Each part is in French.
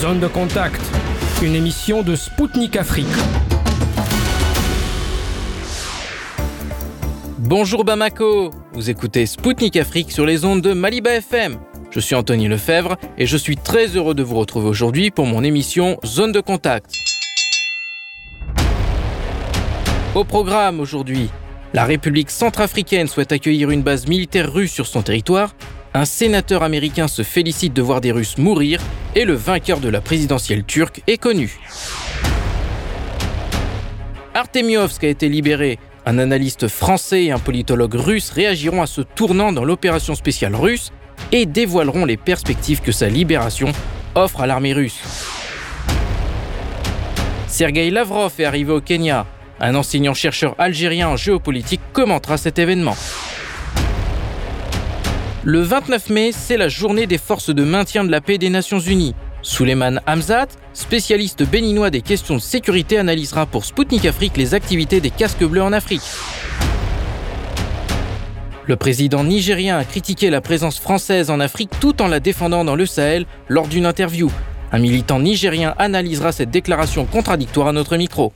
Zone de contact, une émission de Spoutnik Afrique. Bonjour Bamako, vous écoutez Spoutnik Afrique sur les ondes de Maliba FM. Je suis Anthony Lefebvre et je suis très heureux de vous retrouver aujourd'hui pour mon émission Zone de contact. Au programme aujourd'hui, la République centrafricaine souhaite accueillir une base militaire russe sur son territoire, un sénateur américain se félicite de voir des Russes mourir et le vainqueur de la présidentielle turque est connu. Artemiovsk a été libéré. Un analyste français et un politologue russe réagiront à ce tournant dans l'opération spéciale russe et dévoileront les perspectives que sa libération offre à l'armée russe. Sergei Lavrov est arrivé au Kenya. Un enseignant-chercheur algérien en géopolitique commentera cet événement. Le 29 mai, c'est la journée des forces de maintien de la paix des Nations Unies. Suleiman Hamzat, spécialiste béninois des questions de sécurité, analysera pour Sputnik Afrique les activités des casques bleus en Afrique. Le président nigérien a critiqué la présence française en Afrique tout en la défendant dans le Sahel lors d'une interview. Un militant nigérien analysera cette déclaration contradictoire à notre micro.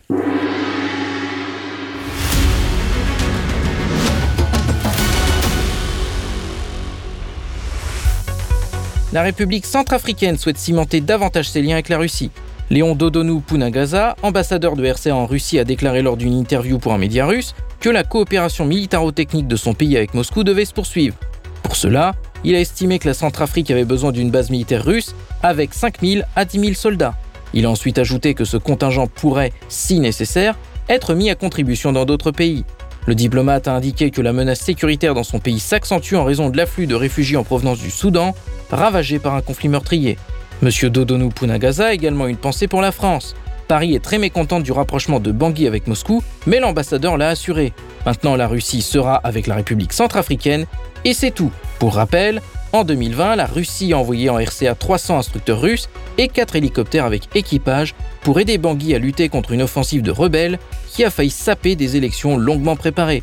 La République centrafricaine souhaite cimenter davantage ses liens avec la Russie. Léon Dodonou Punagaza, ambassadeur de RCA en Russie, a déclaré lors d'une interview pour un média russe que la coopération militaro-technique de son pays avec Moscou devait se poursuivre. Pour cela, il a estimé que la Centrafrique avait besoin d'une base militaire russe avec 5 000 à 10 000 soldats. Il a ensuite ajouté que ce contingent pourrait, si nécessaire, être mis à contribution dans d'autres pays. Le diplomate a indiqué que la menace sécuritaire dans son pays s'accentue en raison de l'afflux de réfugiés en provenance du Soudan, ravagé par un conflit meurtrier. Monsieur Dodonou Punagaza a également une pensée pour la France. Paris est très mécontent du rapprochement de Bangui avec Moscou, mais l'ambassadeur l'a assuré. Maintenant, la Russie sera avec la République centrafricaine, et c'est tout. Pour rappel, en 2020, la Russie a envoyé en RCA 300 instructeurs russes et 4 hélicoptères avec équipage pour aider Bangui à lutter contre une offensive de rebelles qui a failli saper des élections longuement préparées.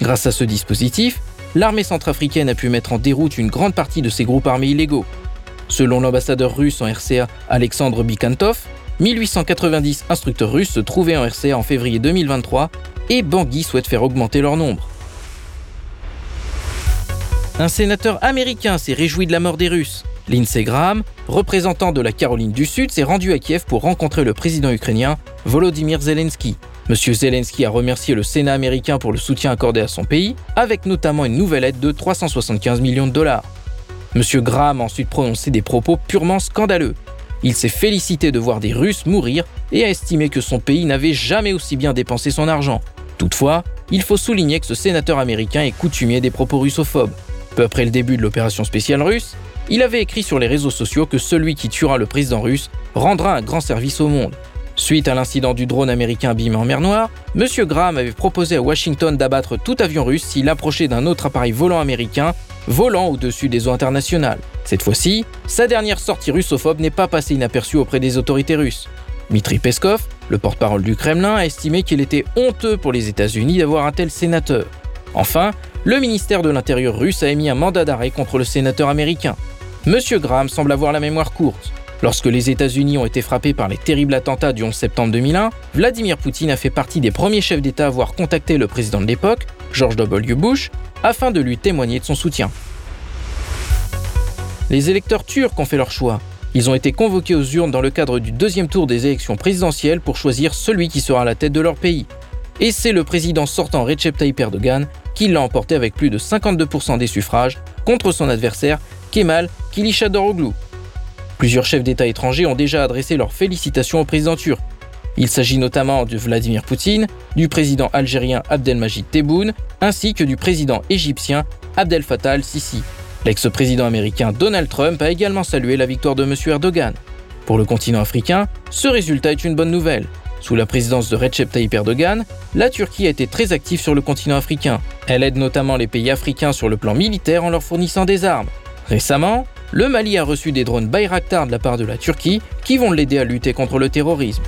Grâce à ce dispositif, l'armée centrafricaine a pu mettre en déroute une grande partie de ses groupes armés illégaux. Selon l'ambassadeur russe en RCA Alexandre Bikantov, 1890 instructeurs russes se trouvaient en RCA en février 2023 et Bangui souhaite faire augmenter leur nombre. Un sénateur américain s'est réjoui de la mort des Russes. Lindsey Graham, représentant de la Caroline du Sud, s'est rendu à Kiev pour rencontrer le président ukrainien Volodymyr Zelensky. Monsieur Zelensky a remercié le Sénat américain pour le soutien accordé à son pays, avec notamment une nouvelle aide de 375 millions de dollars. Monsieur Graham a ensuite prononcé des propos purement scandaleux. Il s'est félicité de voir des Russes mourir et a estimé que son pays n'avait jamais aussi bien dépensé son argent. Toutefois, il faut souligner que ce sénateur américain est coutumier des propos russophobes. Peu après le début de l'opération spéciale russe, il avait écrit sur les réseaux sociaux que celui qui tuera le président russe rendra un grand service au monde. Suite à l'incident du drone américain abîmé en mer Noire, M. Graham avait proposé à Washington d'abattre tout avion russe s'il approchait d'un autre appareil volant américain volant au-dessus des eaux internationales. Cette fois-ci, sa dernière sortie russophobe n'est pas passée inaperçue auprès des autorités russes. Dmitri Peskov, le porte-parole du Kremlin, a estimé qu'il était honteux pour les États-Unis d'avoir un tel sénateur. Enfin, le ministère de l'Intérieur russe a émis un mandat d'arrêt contre le sénateur américain. Monsieur Graham semble avoir la mémoire courte. Lorsque les États-Unis ont été frappés par les terribles attentats du 11 septembre 2001, Vladimir Poutine a fait partie des premiers chefs d'État à avoir contacté le président de l'époque, George W. Bush, afin de lui témoigner de son soutien. Les électeurs turcs ont fait leur choix. Ils ont été convoqués aux urnes dans le cadre du deuxième tour des élections présidentielles pour choisir celui qui sera à la tête de leur pays. Et c'est le président sortant Recep Tayyip Erdogan qui l'a emporté avec plus de 52% des suffrages contre son adversaire Kemal Kılıçdaroğlu. Plusieurs chefs d'État étrangers ont déjà adressé leurs félicitations au président turc. Il s'agit notamment de Vladimir Poutine, du président algérien Abdelmajid Tebboune, ainsi que du président égyptien Abdel Fattah al-Sisi. L'ex-président américain Donald Trump a également salué la victoire de M. Erdogan. Pour le continent africain, ce résultat est une bonne nouvelle. Sous la présidence de Recep Tayyip Erdogan, la Turquie a été très active sur le continent africain. Elle aide notamment les pays africains sur le plan militaire en leur fournissant des armes. Récemment, le Mali a reçu des drones Bayraktar de la part de la Turquie qui vont l'aider à lutter contre le terrorisme.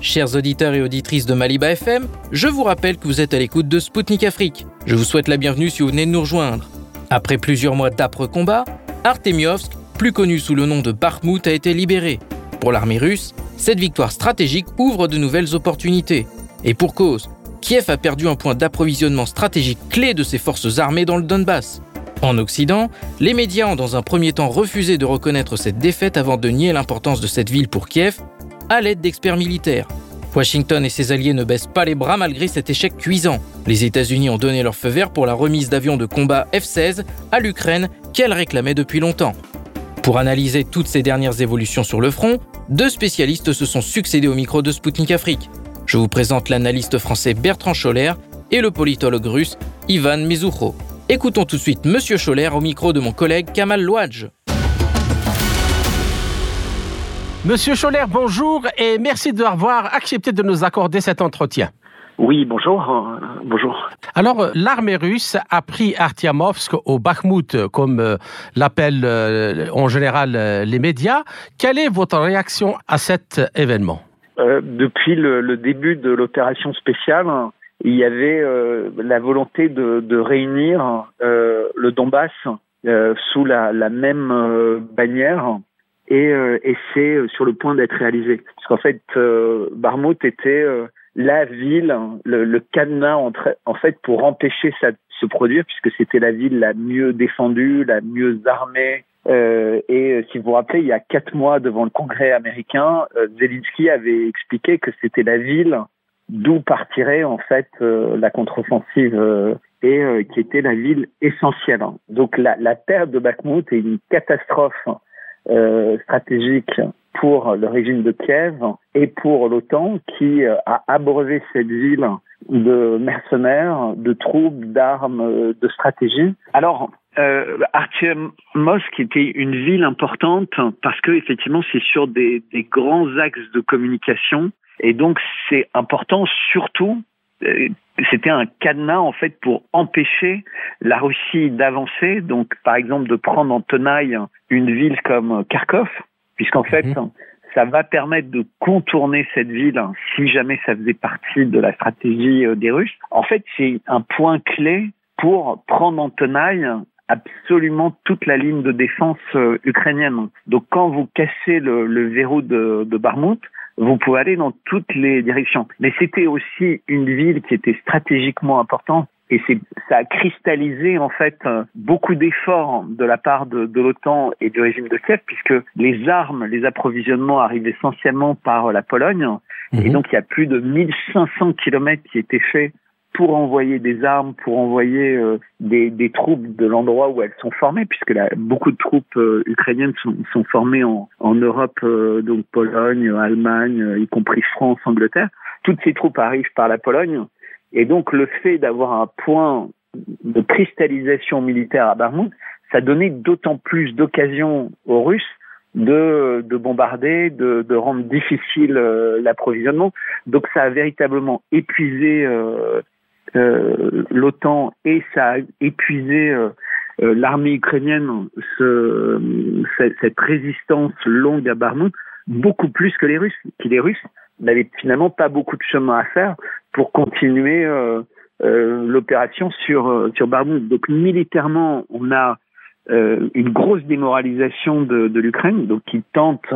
Chers auditeurs et auditrices de Maliba FM, je vous rappelle que vous êtes à l'écoute de Spoutnik Afrique. Je vous souhaite la bienvenue si vous venez de nous rejoindre. Après plusieurs mois d'âpres combats, Artemiovsk, plus connu sous le nom de Bakhmut, a été libéré. Pour l'armée russe, cette victoire stratégique ouvre de nouvelles opportunités. Et pour cause, Kiev a perdu un point d'approvisionnement stratégique clé de ses forces armées dans le Donbass. En Occident, les médias ont dans un premier temps refusé de reconnaître cette défaite avant de nier l'importance de cette ville pour Kiev à l'aide d'experts militaires. Washington et ses alliés ne baissent pas les bras malgré cet échec cuisant. Les États-Unis ont donné leur feu vert pour la remise d'avions de combat F-16 à l'Ukraine qu'elle réclamait depuis longtemps. Pour analyser toutes ces dernières évolutions sur le front, deux spécialistes se sont succédés au micro de Sputnik Afrique. Je vous présente l'analyste français Bertrand Scholler et le politologue russe Ivan Mizucho. Écoutons tout de suite Monsieur Scholler au micro de mon collègue Kamal Louadj. Monsieur Scholler, bonjour et merci d'avoir accepté de nous accorder cet entretien. Oui, bonjour. Euh, bonjour. Alors, euh, l'armée russe a pris Artyamovsk au Bakhmut, comme euh, l'appellent en général les médias. Quelle est votre réaction à cet événement? Depuis le, début de l'opération spéciale, il y avait la volonté de, réunir le Donbass sous la, même bannière et, c'est sur le point d'être réalisé. Parce qu'en fait, Barmout était la ville, le, le cadenas en, fait pour empêcher ça de se produire, puisque c'était la ville la mieux défendue, la mieux armée. Euh, et euh, si vous vous rappelez, il y a quatre mois devant le Congrès américain, euh, Zelensky avait expliqué que c'était la ville d'où partirait en fait euh, la contre-offensive euh, et qui était la ville essentielle. Donc la, la perte de Bakhmut est une catastrophe stratégique pour le régime de Kiev et pour l'OTAN qui euh, a abreuvé cette ville de mercenaires, de troupes, d'armes, euh, de stratégie. Alors, euh, Artyemovsk était une ville importante parce que effectivement c'est sur des, des, grands axes de communication et donc c'est important surtout euh, c'était un cadenas en fait pour empêcher la Russie d'avancer donc par exemple de prendre en tenaille une ville comme Kharkov puisqu'en fait, mhm. ça va permettre de contourner cette ville si jamais ça faisait partie de la stratégie euh, des Russes. En fait, c'est un point clé pour prendre en tenaille absolument toute la ligne de défense euh, ukrainienne. Donc quand vous cassez le, verrou de, de Barmout, vous pouvez aller dans toutes les directions. Mais c'était aussi une ville qui était stratégiquement importante et c'est, ça a cristallisé en fait beaucoup d'efforts de la part de, de l'OTAN et du régime de Kiev, puisque les armes, les approvisionnements arrivent essentiellement par la Pologne. Et mhm. donc il y a plus de 1500 kilomètres qui étaient faits pour envoyer des armes, pour envoyer euh, des, des, troupes de l'endroit où elles sont formées, puisque là, beaucoup de troupes euh, ukrainiennes sont, sont, formées en, en Europe, euh, donc Pologne, Allemagne, y compris France, Angleterre. Toutes ces troupes arrivent par la Pologne et donc le fait d'avoir un point de cristallisation militaire à Barmout, ça donnait d'autant plus d'occasions aux Russes de, de bombarder, de, de, rendre difficile euh, l'approvisionnement. Donc ça a véritablement épuisé euh, euh, l'OTAN et ça a épuisé euh, euh, l'armée ukrainienne, ce, cette, résistance longue à Barmout, beaucoup plus que les Russes, qui les Russes n'avaient finalement pas beaucoup de chemin à faire pour continuer euh, euh, l'opération sur euh, sur. Donc militairement, on a une grosse démoralisation de, de l'Ukraine, donc qui tente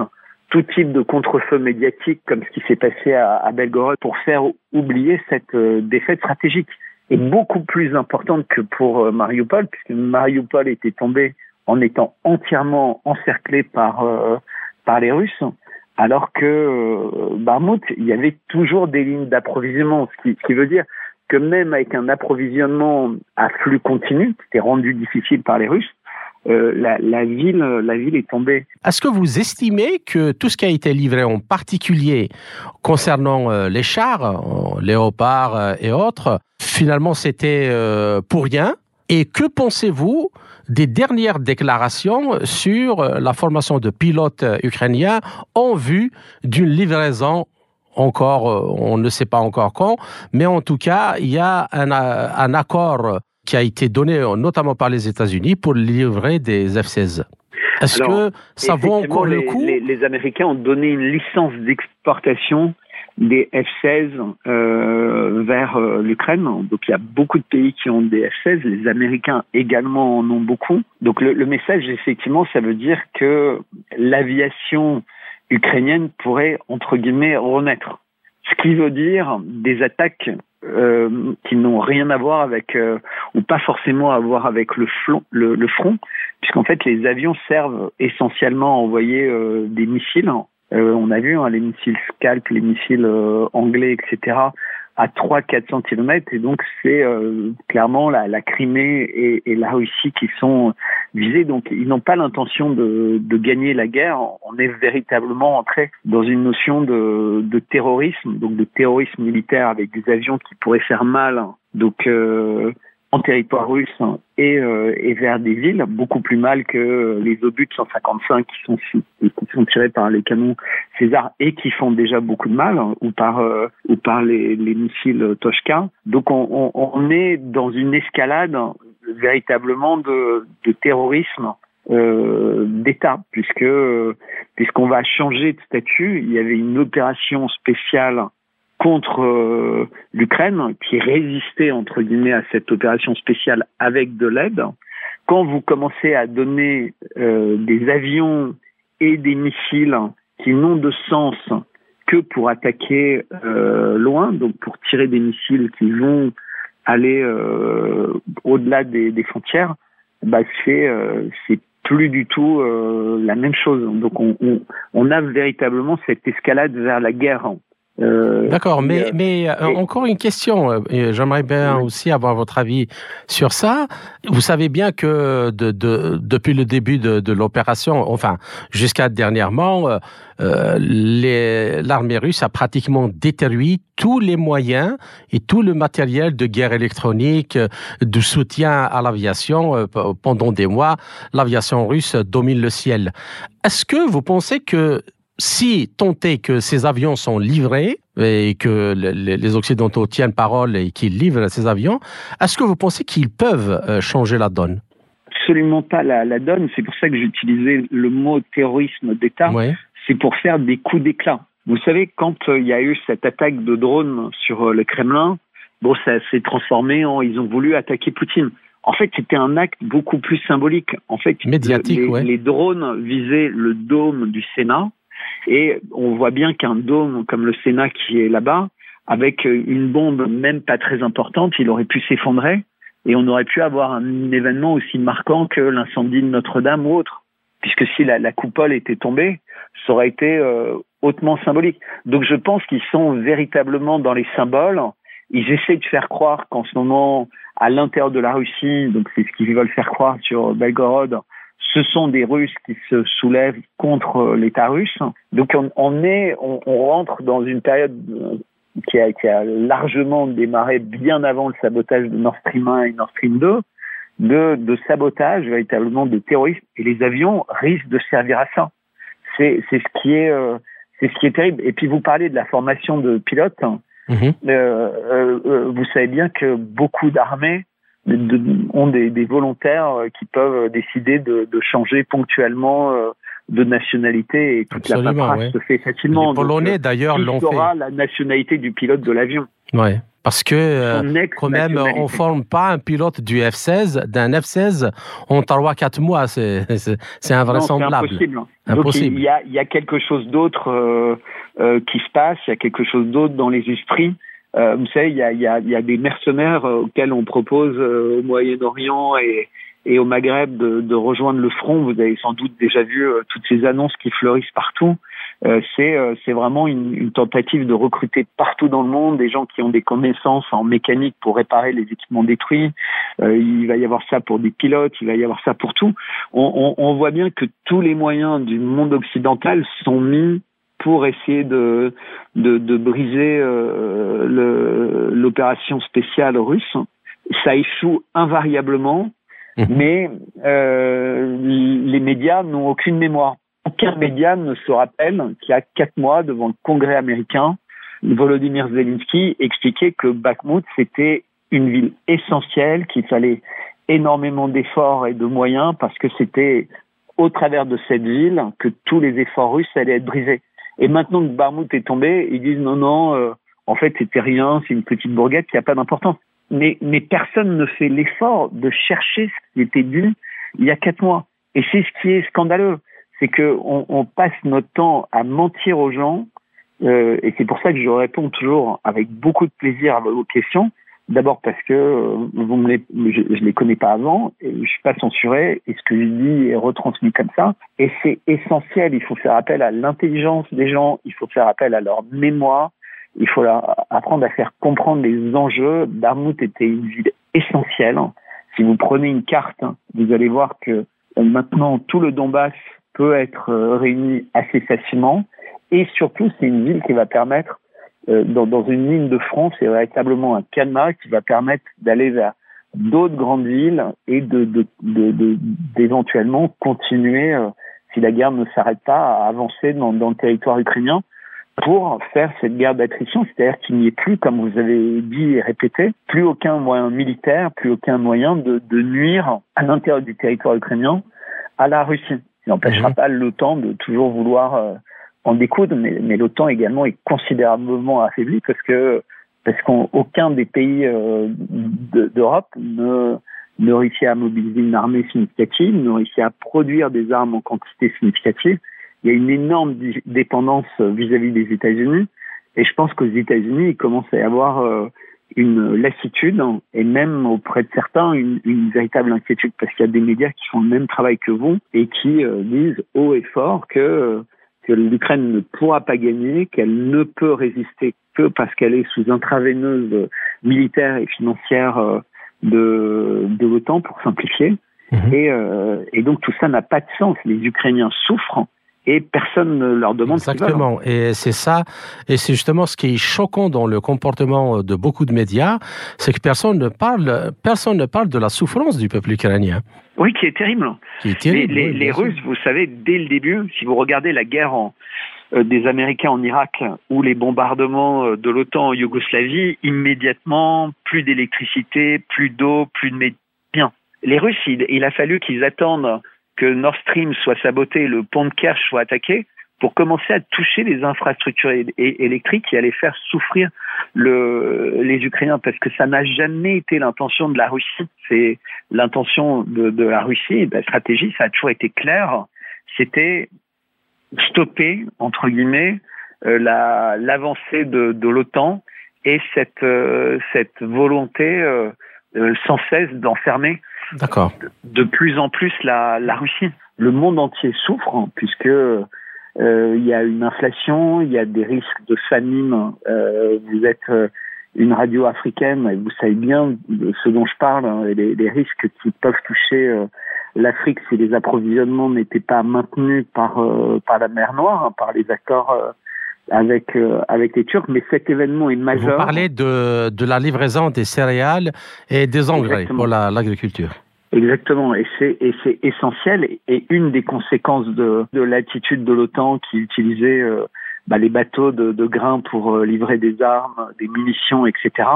tout type de contre-feu médiatique, comme ce qui s'est passé à, Belgorod, pour faire oublier cette défaite stratégique. Et beaucoup plus importante que pour Mariupol, puisque Mariupol était tombé en étant entièrement encerclé par par les Russes alors que euh, Barmouth, il y avait toujours des lignes d'approvisionnement, ce qui, ce qui veut dire que même avec un approvisionnement à flux continu, qui était rendu difficile par les Russes, euh, la, la, ville, la ville est tombée. Est-ce que vous estimez que tout ce qui a été livré, en particulier concernant euh, les chars, euh, léopards euh, et autres, finalement c'était pour rien? Et que pensez-vous des dernières déclarations sur euh, la formation de pilotes euh, ukrainiens en vue d'une livraison encore, euh, on ne sait pas encore quand, mais en tout cas, il y a un, un accord qui a été donné notamment par les États-Unis pour livrer des F-16. Est-ce que ça vaut encore le coup les, les, Américains ont donné une licence d'exportation des F-16 euh, vers euh, l'Ukraine. Donc il y a beaucoup de pays qui ont des F-16, les Américains également en ont beaucoup. Donc le, le message, effectivement, ça veut dire que l'aviation ukrainienne pourrait, entre guillemets, renaître. Ce qui veut dire des attaques euh, qui n'ont rien à voir avec, euh, ou pas forcément à voir avec le, le, le front, puisqu'en fait les avions servent essentiellement à envoyer euh, des missiles. on a vu hein, les missiles Scalp, les missiles anglais, etc à 300-400 km et donc c'est euh, clairement la, la Crimée et, et, la Russie qui sont visés. Donc ils n'ont pas l'intention de, de, gagner la guerre. On est véritablement entré dans une notion de, de terrorisme, donc de terrorisme militaire avec des avions qui pourraient faire mal. Donc euh, en territoire russe et, euh, et, vers des villes, beaucoup plus mal que les obus 155 qui sont, tirés par les canons César et qui font déjà beaucoup de mal, ou par, euh, les, les, missiles Toshka. Donc on, est dans une escalade véritablement de, de terrorisme euh, d'État, puisque puisqu'on va changer de statut. Il y avait une opération spéciale contre euh, l'Ukraine, qui résistait entre guillemets à cette opération spéciale avec de l'aide. Quand vous commencez à donner euh, des avions et des missiles qui n'ont de sens que pour attaquer euh, loin, donc pour tirer des missiles qui vont aller au-delà des, des, frontières, bah c'est c'est plus du tout la même chose. Donc on, on, on, a véritablement cette escalade vers la guerre euh, D'accord, mais, mais euh, encore une question. Euh, j'aimerais bien aussi avoir votre avis sur ça. Vous savez bien que de, de, depuis le début de, de l'opération, enfin jusqu'à dernièrement, euh, l'armée russe a pratiquement détruit tous les moyens et tout le matériel de guerre électronique, de soutien à l'aviation. Pendant des mois, l'aviation russe domine le ciel. Est-ce que vous pensez que si est que ces avions sont livrés et que les Occidentaux tiennent parole et qu'ils livrent ces avions, est-ce que vous pensez qu'ils peuvent euh, changer la donne? Absolument pas la, donne. C'est pour ça que j'utilisais le mot terrorisme d'État. C'est pour faire des coups d'éclat. Vous savez, quand euh, il y a eu cette attaque de drone sur euh, le Kremlin, bon, ça s'est transformé en ils ont voulu attaquer Poutine. En fait, c'était un acte beaucoup plus symbolique. En fait, médiatique, les drones visaient le dôme du Sénat et on voit bien qu'un dôme comme le Sénat qui est là-bas, avec une bombe même pas très importante, il aurait pu s'effondrer et on aurait pu avoir un événement aussi marquant que l'incendie de Notre-Dame ou autre. Puisque si la, coupole était tombée, ça aurait été euh, hautement symbolique. Donc je pense qu'ils sont véritablement dans les symboles. Ils essaient de faire croire qu'en ce moment, à l'intérieur de la Russie, donc c'est ce qu'ils veulent faire croire sur Belgorod, ce sont des Russes qui se soulèvent contre l'État russe. Donc on, est, on, rentre dans une période euh, qui a, qui a, largement démarré bien avant le sabotage de Nord Stream 1 et Nord Stream 2, de, de sabotage véritablement de terrorisme. Et les avions risquent de servir à ça. C'est ce qui est euh, c'est ce qui est terrible. Et puis vous parlez de la formation de pilotes. Euh, euh, vous savez bien que beaucoup d'armées de, ont des, des, volontaires euh, qui peuvent décider de, de changer ponctuellement euh, de nationalité et toute la paperasse se fait facilement. Les Polonais d'ailleurs l'ont fait. la nationalité du pilote de l'avion. Ouais. Parce que euh, quand même, on forme pas un pilote du F-16, d'un F-16 en 3-4 mois. C'est invraisemblable. C'est impossible. il, y a, il y a quelque chose d'autre euh, euh, qui se passe, il y a quelque chose d'autre dans les esprits. Euh, vous savez, il y a, y, a, y a, des mercenaires euh, auxquels on propose euh, au Moyen-Orient et, et, au Maghreb de, de, rejoindre le front. Vous avez sans doute déjà vu toutes ces annonces qui fleurissent partout. c'est vraiment une, une, tentative de recruter partout dans le monde des gens qui ont des connaissances en mécanique pour réparer les équipements détruits. il va y avoir ça pour des pilotes, il va y avoir ça pour tout. On, on, on voit bien que tous les moyens du monde occidental sont mis pour essayer de, de, de briser euh, l'opération spéciale russe. Ça échoue invariablement, mhm. mais euh, les médias n'ont aucune mémoire. Aucun média ne se rappelle qu'il y a quatre mois, devant le Congrès américain, Volodymyr Zelensky expliquait que Bakhmut, c'était une ville essentielle, qu'il fallait énormément d'efforts et de moyens parce que c'était au travers de cette ville que tous les efforts russes allaient être brisés. Et maintenant que Barmout est tombé, ils disent non, non, euh, en fait, c'était rien, c'est une petite bourgade qui n'a pas d'importance. Mais, mais personne ne fait l'effort de chercher ce qui était dû il y a quatre mois. Et c'est ce qui est scandaleux, c'est que on, on, passe notre temps à mentir aux gens, euh, et c'est pour ça que je réponds toujours avec beaucoup de plaisir à vos questions. D'abord parce que euh, je, je les connais pas avant, et je suis pas censuré, et ce que je dis est retransmis comme ça. Et c'est essentiel. Il faut faire appel à l'intelligence des gens, il faut faire appel à leur mémoire, il faut leur apprendre à faire comprendre les enjeux. Darmouth était une ville essentielle. Si vous prenez une carte, vous allez voir que maintenant tout le Donbass peut être euh, réuni assez facilement. Et surtout, c'est une ville qui va permettre, euh, dans, dans, une ligne de front, c'est véritablement un cadenas qui va permettre d'aller vers d'autres grandes villes et de, de, de, d'éventuellement continuer, euh, si la guerre ne s'arrête pas, à avancer dans, dans le territoire ukrainien pour faire cette guerre d'attrition, c'est-à-dire qu'il n'y ait plus, comme vous avez dit et répété, plus aucun moyen militaire, plus aucun moyen de, de nuire à l'intérieur du territoire ukrainien à la Russie. Il n'empêchera mmh. pas l'OTAN de toujours vouloir euh, en découdre, mais, mais l'OTAN également est considérablement affaibli parce que parce qu'aucun des pays euh, d'Europe ne, ne réussit à mobiliser une armée significative, ne réussit à produire des armes en quantité significative il y a une énorme dépendance vis-à-vis des États-Unis. Et je pense qu'aux États-Unis, il commence à y avoir euh, une lassitude et même auprès de certains une, une véritable inquiétude parce qu'il y a des médias qui font le même travail que vous et qui euh, disent haut et fort que que l'Ukraine ne pourra pas gagner, qu'elle ne peut résister que parce qu'elle est sous intraveineuse militaire et financière euh, de, de l'OTAN, pour simplifier. Mmh. Et, euh, et donc tout ça n'a pas de sens. Les Ukrainiens souffrent et personne ne leur demande Exactement. Et c'est ça, et c'est justement ce qui est choquant dans le comportement de beaucoup de médias, c'est que personne ne parle, personne ne parle de la souffrance du peuple ukrainien. Oui, qui est terrible. Qui est terrible les, les, les Russes, vous savez, dès le début, si vous regardez la guerre en, euh, des Américains en Irak ou les bombardements euh, de l'OTAN en Yougoslavie, immédiatement, plus d'électricité, plus d'eau, plus de médecins. Les Russes, il, il a fallu qu'ils attendent que Nord Stream soit saboté, le pont de Kerch soit attaqué, pour commencer à toucher les infrastructures électriques qui allaient faire souffrir le, les Ukrainiens, parce que ça n'a jamais été l'intention de la Russie. C'est l'intention de, la Russie, la stratégie, ça a toujours été clair. C'était stopper entre guillemets euh, la l'avancée de, l'OTAN et cette euh, volonté euh sans cesse d'enfermer D'accord. De plus en plus la, la Russie. Le monde entier souffre hein, puisque euh, il y a une inflation, il y a des risques de famine. Euh, vous êtes euh, une radio africaine et vous savez bien ce dont je parle, hein, les, les, risques qui peuvent toucher euh, l'Afrique si les approvisionnements n'étaient pas maintenus par euh, par la mer Noire, hein, par les accords avec avec les Turcs. Mais cet événement est majeur. Vous parlez de de la livraison des céréales et des engrais Exactement. pour l'agriculture. Exactement, et c'est essentiel et une des conséquences de de l'attitude de l'OTAN qui utilisait euh, bah, les bateaux de, de grains pour euh, livrer des armes, des munitions, etc.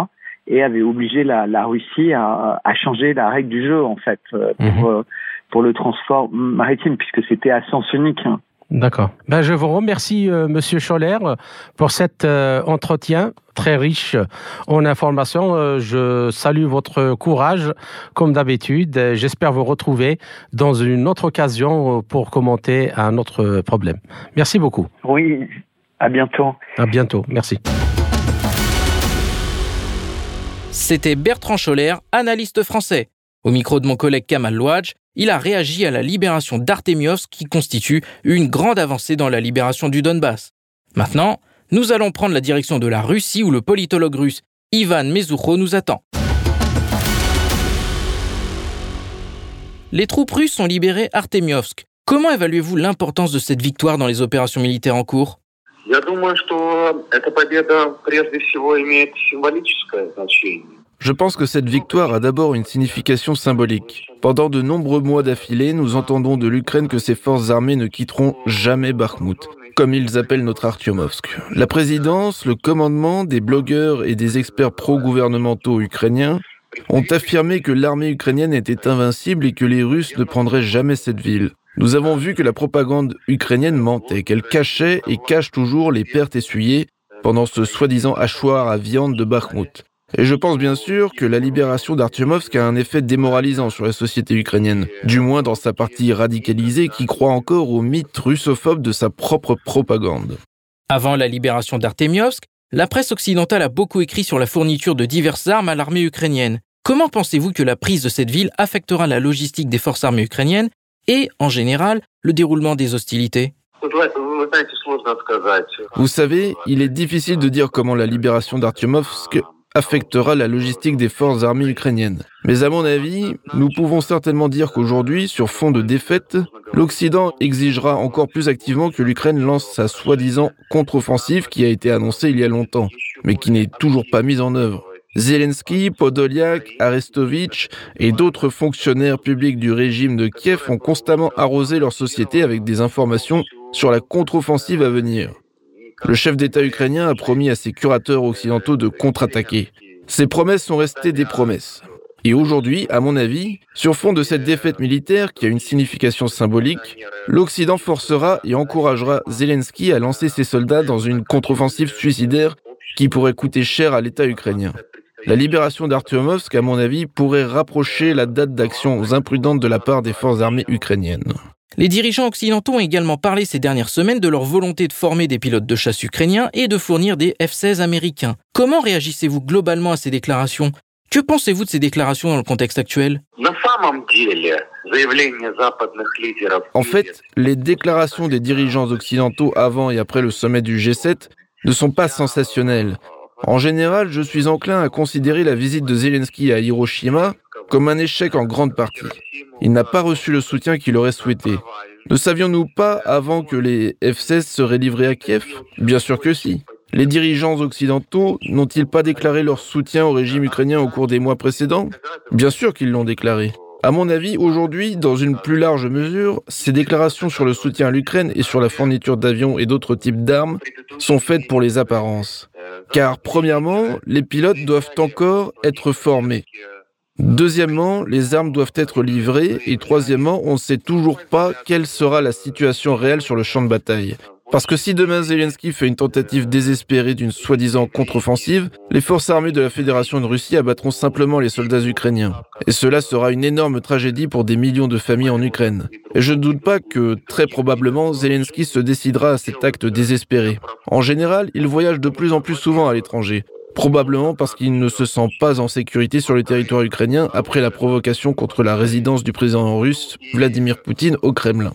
et avait obligé la, la Russie à, à changer la règle du jeu en fait euh, pour mmh. pour le transport maritime puisque c'était à sens unique. Hein. D'accord. Ben, je vous remercie, euh, Monsieur Scholler, pour cet euh, entretien très riche en informations. Euh, je salue votre courage, comme d'habitude. J'espère vous retrouver dans une autre occasion pour commenter un autre problème. Merci beaucoup. Oui, à bientôt. À bientôt. Merci. C'était Bertrand Scholler, analyste français. Au micro de mon collègue Kamal Louadj, il a réagi à la libération d'Artemiovsk qui constitue une grande avancée dans la libération du Donbass. Maintenant, nous allons prendre la direction de la Russie où le politologue russe Ivan Mezoucho nous attend. Les troupes russes ont libéré Artemiovsk. Comment évaluez-vous l'importance de cette victoire dans les opérations militaires en cours? Je pense que cette victoire a d'abord une signification symbolique. Pendant de nombreux mois d'affilée, nous entendons de l'Ukraine que ses forces armées ne quitteront jamais Bakhmut, comme ils appellent notre Artyomovsk. La présidence, le commandement, des blogueurs et des experts pro-gouvernementaux ukrainiens ont affirmé que l'armée ukrainienne était invincible et que les Russes ne prendraient jamais cette ville. Nous avons vu que la propagande ukrainienne mentait, qu'elle cachait et cache toujours les pertes essuyées pendant ce soi-disant hachoir à viande de Bakhmut. Et je pense bien sûr que la libération d'Artyomovsk a un effet démoralisant sur la société ukrainienne, du moins dans sa partie radicalisée qui croit encore au mythe russophobe de sa propre propagande. Avant la libération d'Artemiovsk, la presse occidentale a beaucoup écrit sur la fourniture de diverses armes à l'armée ukrainienne. Comment pensez-vous que la prise de cette ville affectera la logistique des forces armées ukrainiennes et, en général, le déroulement des hostilités? Vous savez, il est difficile de dire comment la libération d'Artyomovsk affectera la logistique des forces armées ukrainiennes. Mais à mon avis, nous pouvons certainement dire qu'aujourd'hui, sur fond de défaite, l'Occident exigera encore plus activement que l'Ukraine lance sa soi-disant contre-offensive qui a été annoncée il y a longtemps, mais qui n'est toujours pas mise en œuvre. Zelensky, Podolyak, Arestovitch et d'autres fonctionnaires publics du régime de Kiev ont constamment arrosé leur société avec des informations sur la contre-offensive à venir. Le chef d'État ukrainien a promis à ses curateurs occidentaux de contre-attaquer. Ces promesses sont restées des promesses. Et aujourd'hui, à mon avis, sur fond de cette défaite militaire qui a une signification symbolique, l'Occident forcera et encouragera Zelensky à lancer ses soldats dans une contre-offensive suicidaire qui pourrait coûter cher à l'État ukrainien. La libération d'Artyomovsk, à mon avis, pourrait rapprocher la date d'actions imprudentes de la part des forces armées ukrainiennes. Les dirigeants occidentaux ont également parlé ces dernières semaines de leur volonté de former des pilotes de chasse ukrainiens et de fournir des F-16 américains. Comment réagissez-vous globalement à ces déclarations? Que pensez-vous de ces déclarations dans le contexte actuel? En fait, les déclarations des dirigeants occidentaux avant et après le sommet du G7 ne sont pas sensationnelles. En général, je suis enclin à considérer la visite de Zelensky à Hiroshima comme un échec en grande partie. Il n'a pas reçu le soutien qu'il aurait souhaité. Ne savions-nous pas avant que les F-16 seraient livrés à Kiev? Bien sûr que si. Les dirigeants occidentaux n'ont-ils pas déclaré leur soutien au régime ukrainien au cours des mois précédents? Bien sûr qu'ils l'ont déclaré. À mon avis, aujourd'hui, dans une plus large mesure, ces déclarations sur le soutien à l'Ukraine et sur la fourniture d'avions et d'autres types d'armes sont faites pour les apparences. Car, premièrement, les pilotes doivent encore être formés. Deuxièmement, les armes doivent être livrées. Et troisièmement, on ne sait toujours pas quelle sera la situation réelle sur le champ de bataille. Parce que si demain Zelensky fait une tentative désespérée d'une soi-disant contre-offensive, les forces armées de la Fédération de Russie abattront simplement les soldats ukrainiens. Et cela sera une énorme tragédie pour des millions de familles en Ukraine. Et je ne doute pas que, très probablement, Zelensky se décidera à cet acte désespéré. En général, il voyage de plus en plus souvent à l'étranger, probablement parce qu'il ne se sent pas en sécurité sur le territoire ukrainien après la provocation contre la résidence du président russe Vladimir Poutine au Kremlin.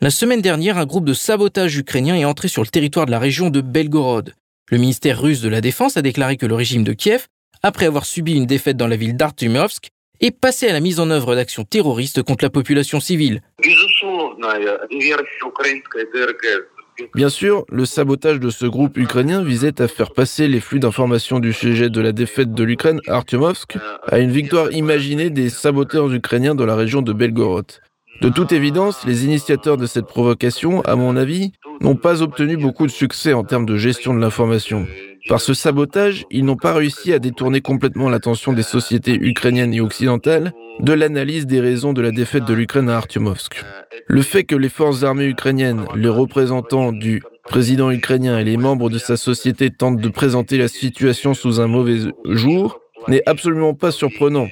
La semaine dernière, un groupe de sabotage ukrainien est entré sur le territoire de la région de Belgorod. Le ministère russe de la Défense a déclaré que le régime de Kiev, après avoir subi une défaite dans la ville d'Artumovsk, est passé à la mise en œuvre d'actions terroristes contre la population civile. Bien sûr, le sabotage de ce groupe ukrainien visait à faire passer les flux d'informations du sujet de la défaite de l'Ukraine à Artyomovsk à une victoire imaginée des saboteurs ukrainiens dans la région de Belgorod. De toute évidence, les initiateurs de cette provocation, à mon avis, n'ont pas obtenu beaucoup de succès en termes de gestion de l'information. Par ce sabotage, ils n'ont pas réussi à détourner complètement l'attention des sociétés ukrainiennes et occidentales de l'analyse des raisons de la défaite de l'Ukraine à Artyomovsk. Le fait que les forces armées ukrainiennes, les représentants du président ukrainien et les membres de sa société tentent de présenter la situation sous un mauvais jour n'est absolument pas surprenant.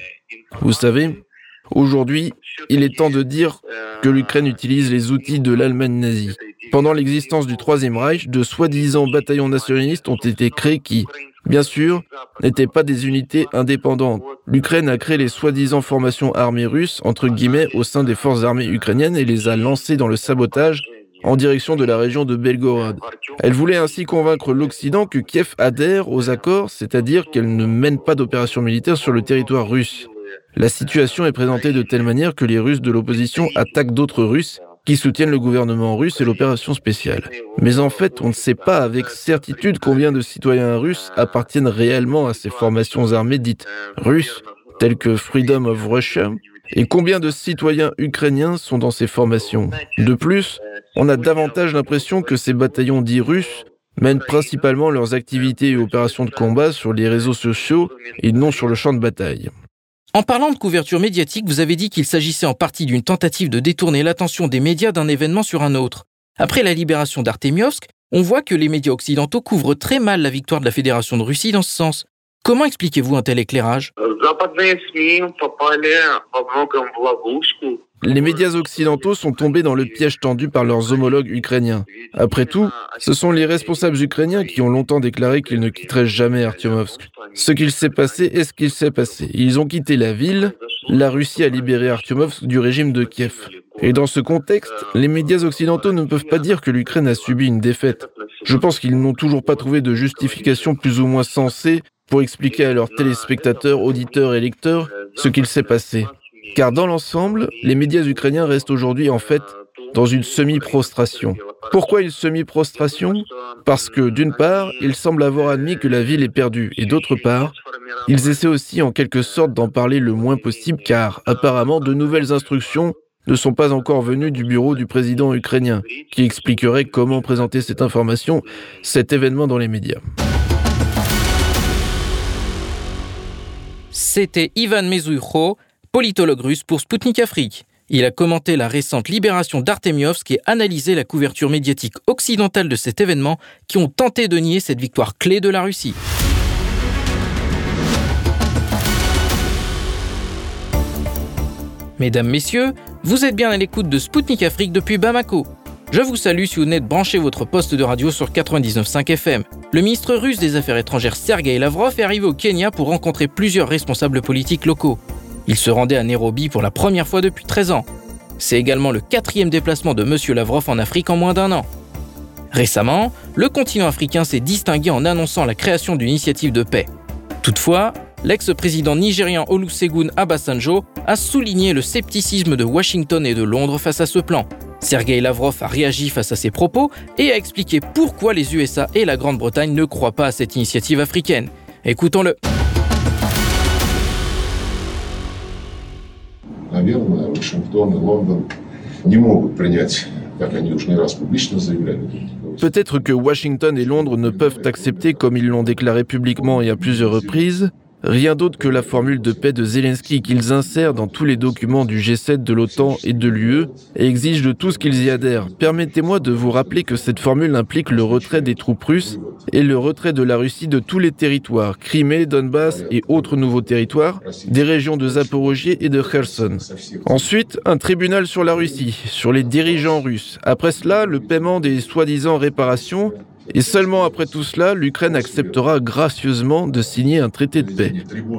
Vous savez, Aujourd'hui, il est temps de dire que l'Ukraine utilise les outils de l'Allemagne nazie. Pendant l'existence du Troisième Reich, de soi-disant bataillons nationalistes ont été créés qui, bien sûr, n'étaient pas des unités indépendantes. L'Ukraine a créé les soi-disant formations armées russes, entre guillemets, au sein des forces armées ukrainiennes et les a lancées dans le sabotage en direction de la région de Belgorod. Elle voulait ainsi convaincre l'Occident que Kiev adhère aux accords, c'est-à-dire qu'elle ne mène pas d'opérations militaires sur le territoire russe. La situation est présentée de telle manière que les Russes de l'opposition attaquent d'autres Russes qui soutiennent le gouvernement russe et l'opération spéciale. Mais en fait, on ne sait pas avec certitude combien de citoyens russes appartiennent réellement à ces formations armées dites russes, telles que Freedom of Russia, et combien de citoyens ukrainiens sont dans ces formations. De plus, on a davantage l'impression que ces bataillons dits russes mènent principalement leurs activités et opérations de combat sur les réseaux sociaux et non sur le champ de bataille. En parlant de couverture médiatique, vous avez dit qu'il s'agissait en partie d'une tentative de détourner l'attention des médias d'un événement sur un autre. Après la libération d'Artemiovsk, on voit que les médias occidentaux couvrent très mal la victoire de la Fédération de Russie dans ce sens. Comment expliquez-vous un tel éclairage? Les médias occidentaux sont tombés dans le piège tendu par leurs homologues ukrainiens. Après tout, ce sont les responsables ukrainiens qui ont longtemps déclaré qu'ils ne quitteraient jamais Artyomovsk. Ce qu'il s'est passé est ce qu'il s'est passé. Ils ont quitté la ville, la Russie a libéré Artyomovsk du régime de Kiev. Et dans ce contexte, les médias occidentaux ne peuvent pas dire que l'Ukraine a subi une défaite. Je pense qu'ils n'ont toujours pas trouvé de justification plus ou moins sensée pour expliquer à leurs téléspectateurs, auditeurs et lecteurs ce qu'il s'est passé. Car dans l'ensemble, les médias ukrainiens restent aujourd'hui en fait dans une semi-prostration. Pourquoi une semi-prostration? Parce que d'une part, ils semblent avoir admis que la ville est perdue, et d'autre part, ils essaient aussi en quelque sorte d'en parler le moins possible car apparemment de nouvelles instructions ne sont pas encore venues du bureau du président ukrainien, qui expliquerait comment présenter cette information, cet événement dans les médias. C'était Ivan Mezoucho, politologue russe pour Sputnik Afrique. Il a commenté la récente libération d'Artemiovsk et analysé la couverture médiatique occidentale de cet événement qui ont tenté de nier cette victoire clé de la Russie. Mesdames, Messieurs, vous êtes bien à l'écoute de Spoutnik Afrique depuis Bamako. Je vous salue si vous venez de brancher votre poste de radio sur 99.5 FM. Le ministre russe des Affaires étrangères Sergei Lavrov est arrivé au Kenya pour rencontrer plusieurs responsables politiques locaux. Il se rendait à Nairobi pour la première fois depuis 13 ans. C'est également le quatrième déplacement de M. Lavrov en Afrique en moins d'un an. Récemment, le continent africain s'est distingué en annonçant la création d'une initiative de paix. Toutefois, l'ex-président nigérian Olusegun Obasanjo a souligné le scepticisme de Washington et de Londres face à ce plan. Sergei Lavrov a réagi face à ces propos et a expliqué pourquoi les USA et la Grande-Bretagne ne croient pas à cette initiative africaine. Écoutons-le. Peut-être que Washington et Londres ne peuvent accepter, comme ils l'ont déclaré publiquement et à plusieurs reprises, Rien d'autre que la formule de paix de Zelensky qu'ils insèrent dans tous les documents du G7, de l'OTAN et de l'UE et exigent de tous qu'ils y adhèrent. Permettez-moi de vous rappeler que cette formule implique le retrait des troupes russes et le retrait de la Russie de tous les territoires, Crimée, Donbass et autres nouveaux territoires, des régions de Zaporogie et de Kherson. Ensuite, un tribunal sur la Russie, sur les dirigeants russes. Après cela, le paiement des soi-disant réparations et seulement après tout cela, l'Ukraine acceptera gracieusement de signer un traité de paix.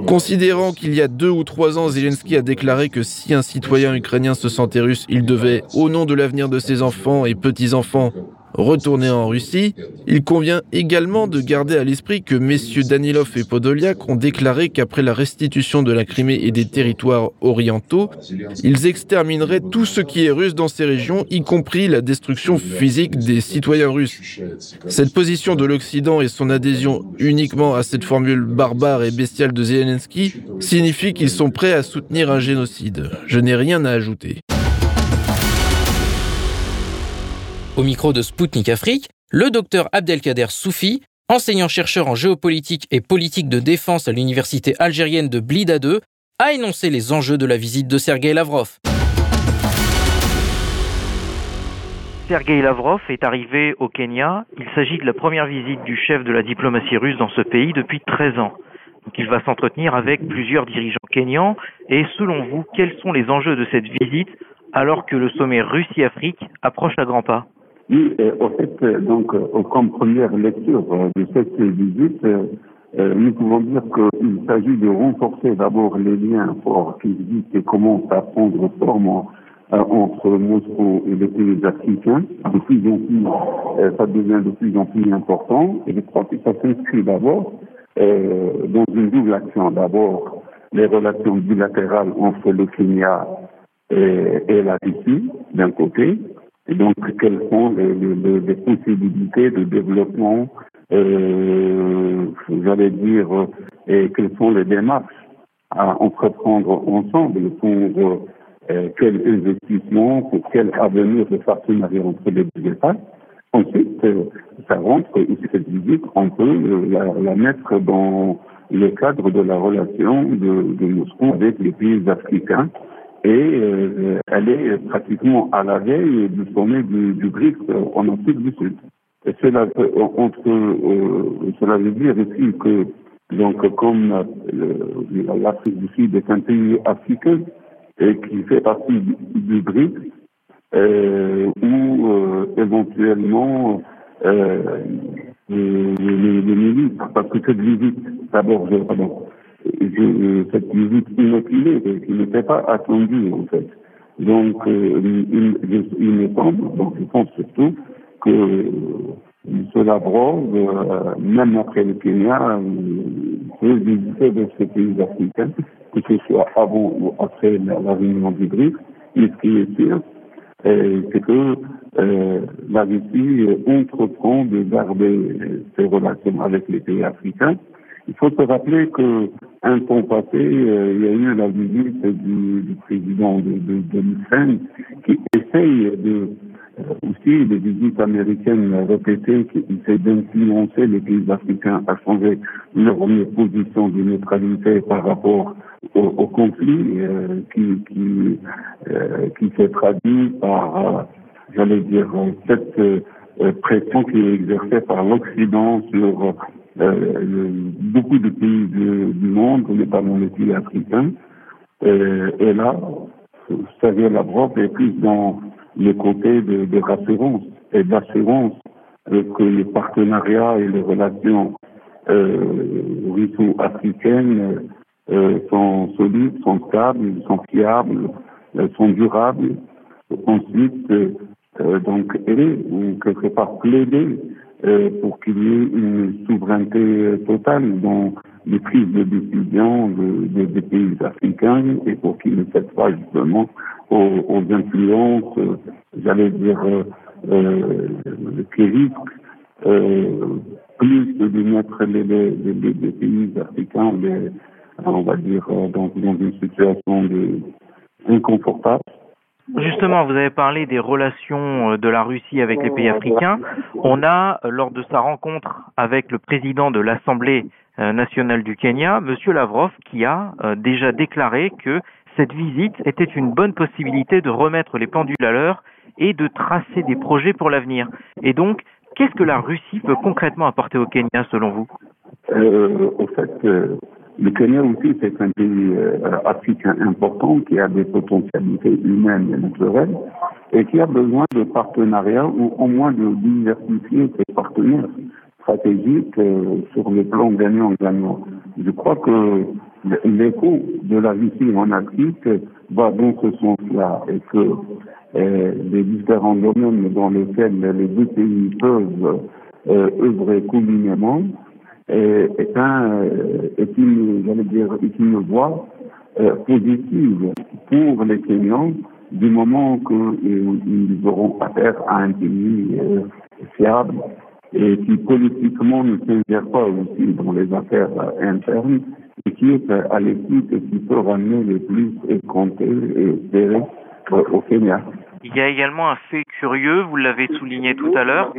Considérant qu'il y a deux ou trois ans, Zelensky a déclaré que si un citoyen ukrainien se sentait russe, il devait, au nom de l'avenir de ses enfants et petits-enfants, retourner en Russie, il convient également de garder à l'esprit que messieurs Danilov et Podoliak ont déclaré qu'après la restitution de la Crimée et des territoires orientaux, ils extermineraient tout ce qui est russe dans ces régions, y compris la destruction physique des citoyens russes. Cette position de l'Occident et son adhésion uniquement à cette formule barbare et bestiale de Zelensky signifie qu'ils sont prêts à soutenir un génocide. Je n'ai rien à ajouter. Au micro de Spoutnik Afrique, le docteur Abdelkader Soufi, enseignant-chercheur en géopolitique et politique de défense à l'université algérienne de Blida 2, a énoncé les enjeux de la visite de Sergei Lavrov. Sergei Lavrov est arrivé au Kenya. Il s'agit de la première visite du chef de la diplomatie russe dans ce pays depuis 13 ans. Il va s'entretenir avec plusieurs dirigeants kenyans. Et selon vous, quels sont les enjeux de cette visite alors que le sommet Russie-Afrique approche à grands pas? Oui, en fait, donc, comme première lecture de cette visite, nous pouvons dire qu'il s'agit de renforcer d'abord les liens forts qui existent et commencent à prendre forme entre Moscou et les pays africains. De plus en plus, ça devient de plus en plus important. Et je crois que ça s'inscrit d'abord dans une double action. D'abord, les relations bilatérales entre le Kenya et, et la Russie, d'un côté, et donc, quelles sont les, possibilités de développement, euh, j'allais dire, et quelles sont les démarches à entreprendre ensemble pour euh, quel investissement, pour quel avenir de partenariat entre les deux États. Ensuite, euh, ça rentre, cette visite, on peut la, mettre dans le cadre de la relation de Moscou avec les pays africains et euh, elle est pratiquement à la veille du sommet du, du BRICS en Afrique du Sud. Cela, entre, euh, cela veut dire aussi que donc comme l'Afrique du Sud est un pays africain et qui fait partie du, BRICS, euh, où euh, éventuellement euh, les, les, les, milices, parce que cette visite, d'abord, pardon, cette visite inopinée qui n'était pas attendue en fait. Donc, euh, il, me semble, donc je pense surtout que M. Lavrov, euh, même après le Kenya, peut visiter de ces pays africains, que ce soit avant ou après la, réunion du BRICS. Mais ce qui est sûr, euh, c'est que euh, la Russie entreprend de garder ses relations avec les pays africains. Il faut se rappeler que un temps passé, euh, il y a eu la visite du, président de, de, l'Ukraine qui essaye de euh, aussi des visites américaines répétées qui essaient d'influencer les pays africains à changer leur position de neutralité par rapport au, conflit euh, qui qui, qui s'est traduit par, j'allais dire, cette pression qui est exercée par l'Occident sur beaucoup de pays du monde, notamment les pays africains. et là, Sergei Lavrov est plus dans le côté de, de rassurance et d'assurance que les partenariats et les relations euh, russo-africaines euh, sont solides, sont stables, sont fiables, euh, sont durables. Ensuite, euh, donc, et quelque part plaider euh, pour qu'il y ait une souveraineté totale dans les prises de décision de, de, des pays africains et pour qu'ils ne cèdent pas justement aux, influences, euh, j'allais dire, euh, euh, qui risquent euh, plus de mettre les, pays africains, on va dire, dans, dans une situation de, inconfortable. Justement, vous avez parlé des relations de la Russie avec les pays africains. On a, lors de sa rencontre avec le président de l'Assemblée nationale du Kenya, Monsieur Lavrov, qui a déjà déclaré que cette visite était une bonne possibilité de remettre les pendules à l'heure et de tracer des projets pour l'avenir. Et donc, qu'est-ce que la Russie peut concrètement apporter au Kenya, selon vous? Euh, euh, le Kenya aussi, c'est un pays euh, africain important qui a des potentialités humaines et naturelles et qui a besoin de partenariats ou au moins de diversifier ses partenaires stratégiques euh, sur le plan gagnant-gagnant. Je crois que l'écho de la Russie en Afrique va dans ce sens-là et que euh, les différents domaines dans lesquels les deux pays peuvent euh, œuvrer communément est, est, un, est une, j'allais dire, est une voie euh, positive pour les Kenyans du moment qu'ils auront affaire à un pays euh, fiable et qui politiquement ne s'ingère pas aussi dans les affaires internes et qui est à l'écoute et qui peut ramener le plus et compter et espérer au Kenya. Il y a également un fait curieux, vous l'avez souligné tout à l'heure.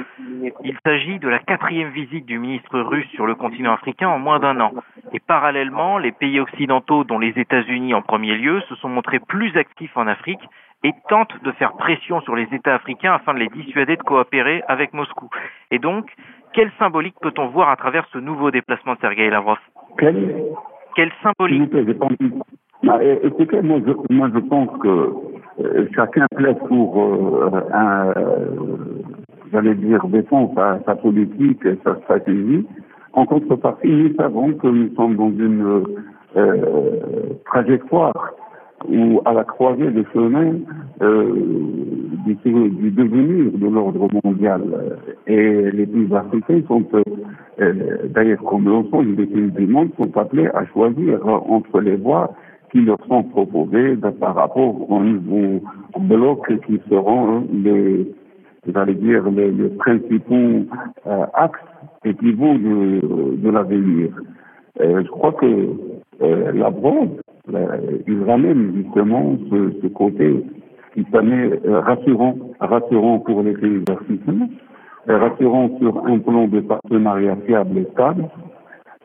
Il s'agit de la quatrième visite du ministre russe sur le continent africain en moins d'un an. Et parallèlement, les pays occidentaux, dont les États-Unis en premier lieu, se sont montrés plus actifs en Afrique et tentent de faire pression sur les États africains afin de les dissuader de coopérer avec Moscou. Et donc, quelle symbolique peut-on voir à travers ce nouveau déplacement de Sergei Lavrov? Quelle, quelle symbolique? Bah, Écoutez, moi je, moi je pense que chacun plaide pour euh, un, euh, j'allais dire, défendre sa, sa politique et sa stratégie. En contrepartie, nous savons que nous sommes dans une trajectoire ou à la croisée des chemins euh, du, du, devenir de l'ordre mondial. Et les pays africains sont, euh, d'ailleurs comme l'ensemble des pays du monde, sont appelés à choisir entre les voies qui leur sont proposées par rapport aux nouveaux blocs qui seront les, j'allais dire, les, les principaux euh, axes et pivots de, de l'avenir. je crois que la bronze il ramène justement ce, ce côté qui s'année rassurant, rassurant pour les pays rassurant sur un plan de partenariat fiable et stable,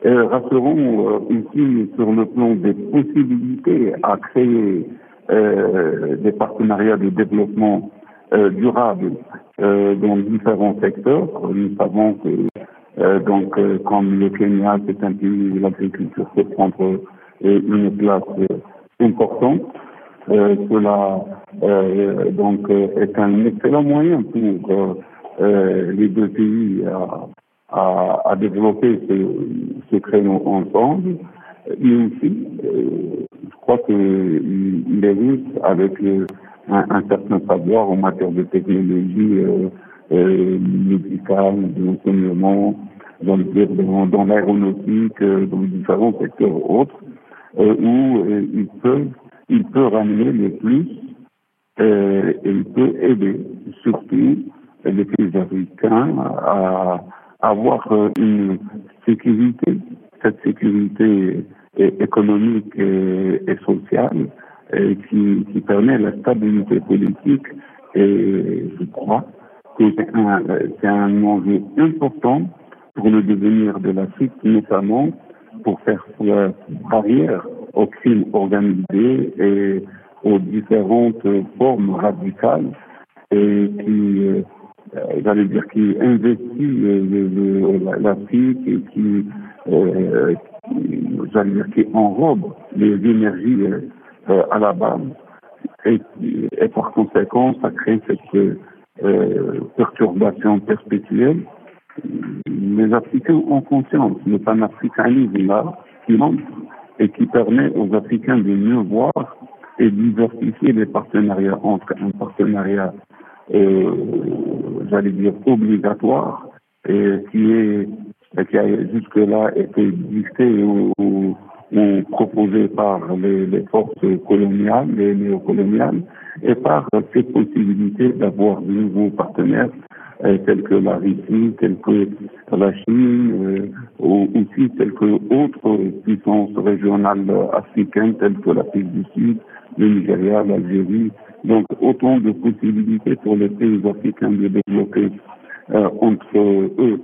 rassurons ici sur le plan des possibilités à créer des partenariats de développement durable dans différents secteurs. Nous savons que donc comme le Kenya, c'est un pays où l'agriculture peut prendre une place importante. Euh, cela euh, donc euh, est un excellent moyen pour les deux pays à, à, développer ce, ce, créneau ensemble. Mais aussi, je crois qu'il est avec un, un, certain savoir en matière de technologie médicale, de l'enseignement, dans, l'aéronautique, dans différents secteurs autres, où ils peuvent il peut ramener le plus euh, et il peut aider surtout les pays africains à, avoir une sécurité, cette sécurité économique et, sociale qui, qui, permet la stabilité politique. Et je crois que c'est un, enjeu important pour le devenir de l'Afrique, notamment pour faire barrière au crime organisé et aux différentes formes radicales et qui, euh, j'allais dire, qui investit l'Afrique et qui, euh, j'allais dire, qui enrobe les énergies euh, à la base. Et, par conséquent, ça crée cette euh, perturbation perpétuelle. Les Africains ont conscience, le panafricanisme là, qui manque et qui permet aux Africains de mieux voir et diversifier les partenariats entre un partenariat, euh, j'allais dire, obligatoire, et qui est qui a jusque-là été dicté ou, ou, proposé par les, les, forces coloniales, les néocoloniales, et par ces possibilités d'avoir de nouveaux partenaires tels que la Russie, tels que la Chine, euh, ou aussi tels que autres puissances régionales africaines, telles que l'Afrique du Sud, le Nigeria, l'Algérie. Donc autant de possibilités pour les pays africains de développer euh, entre eux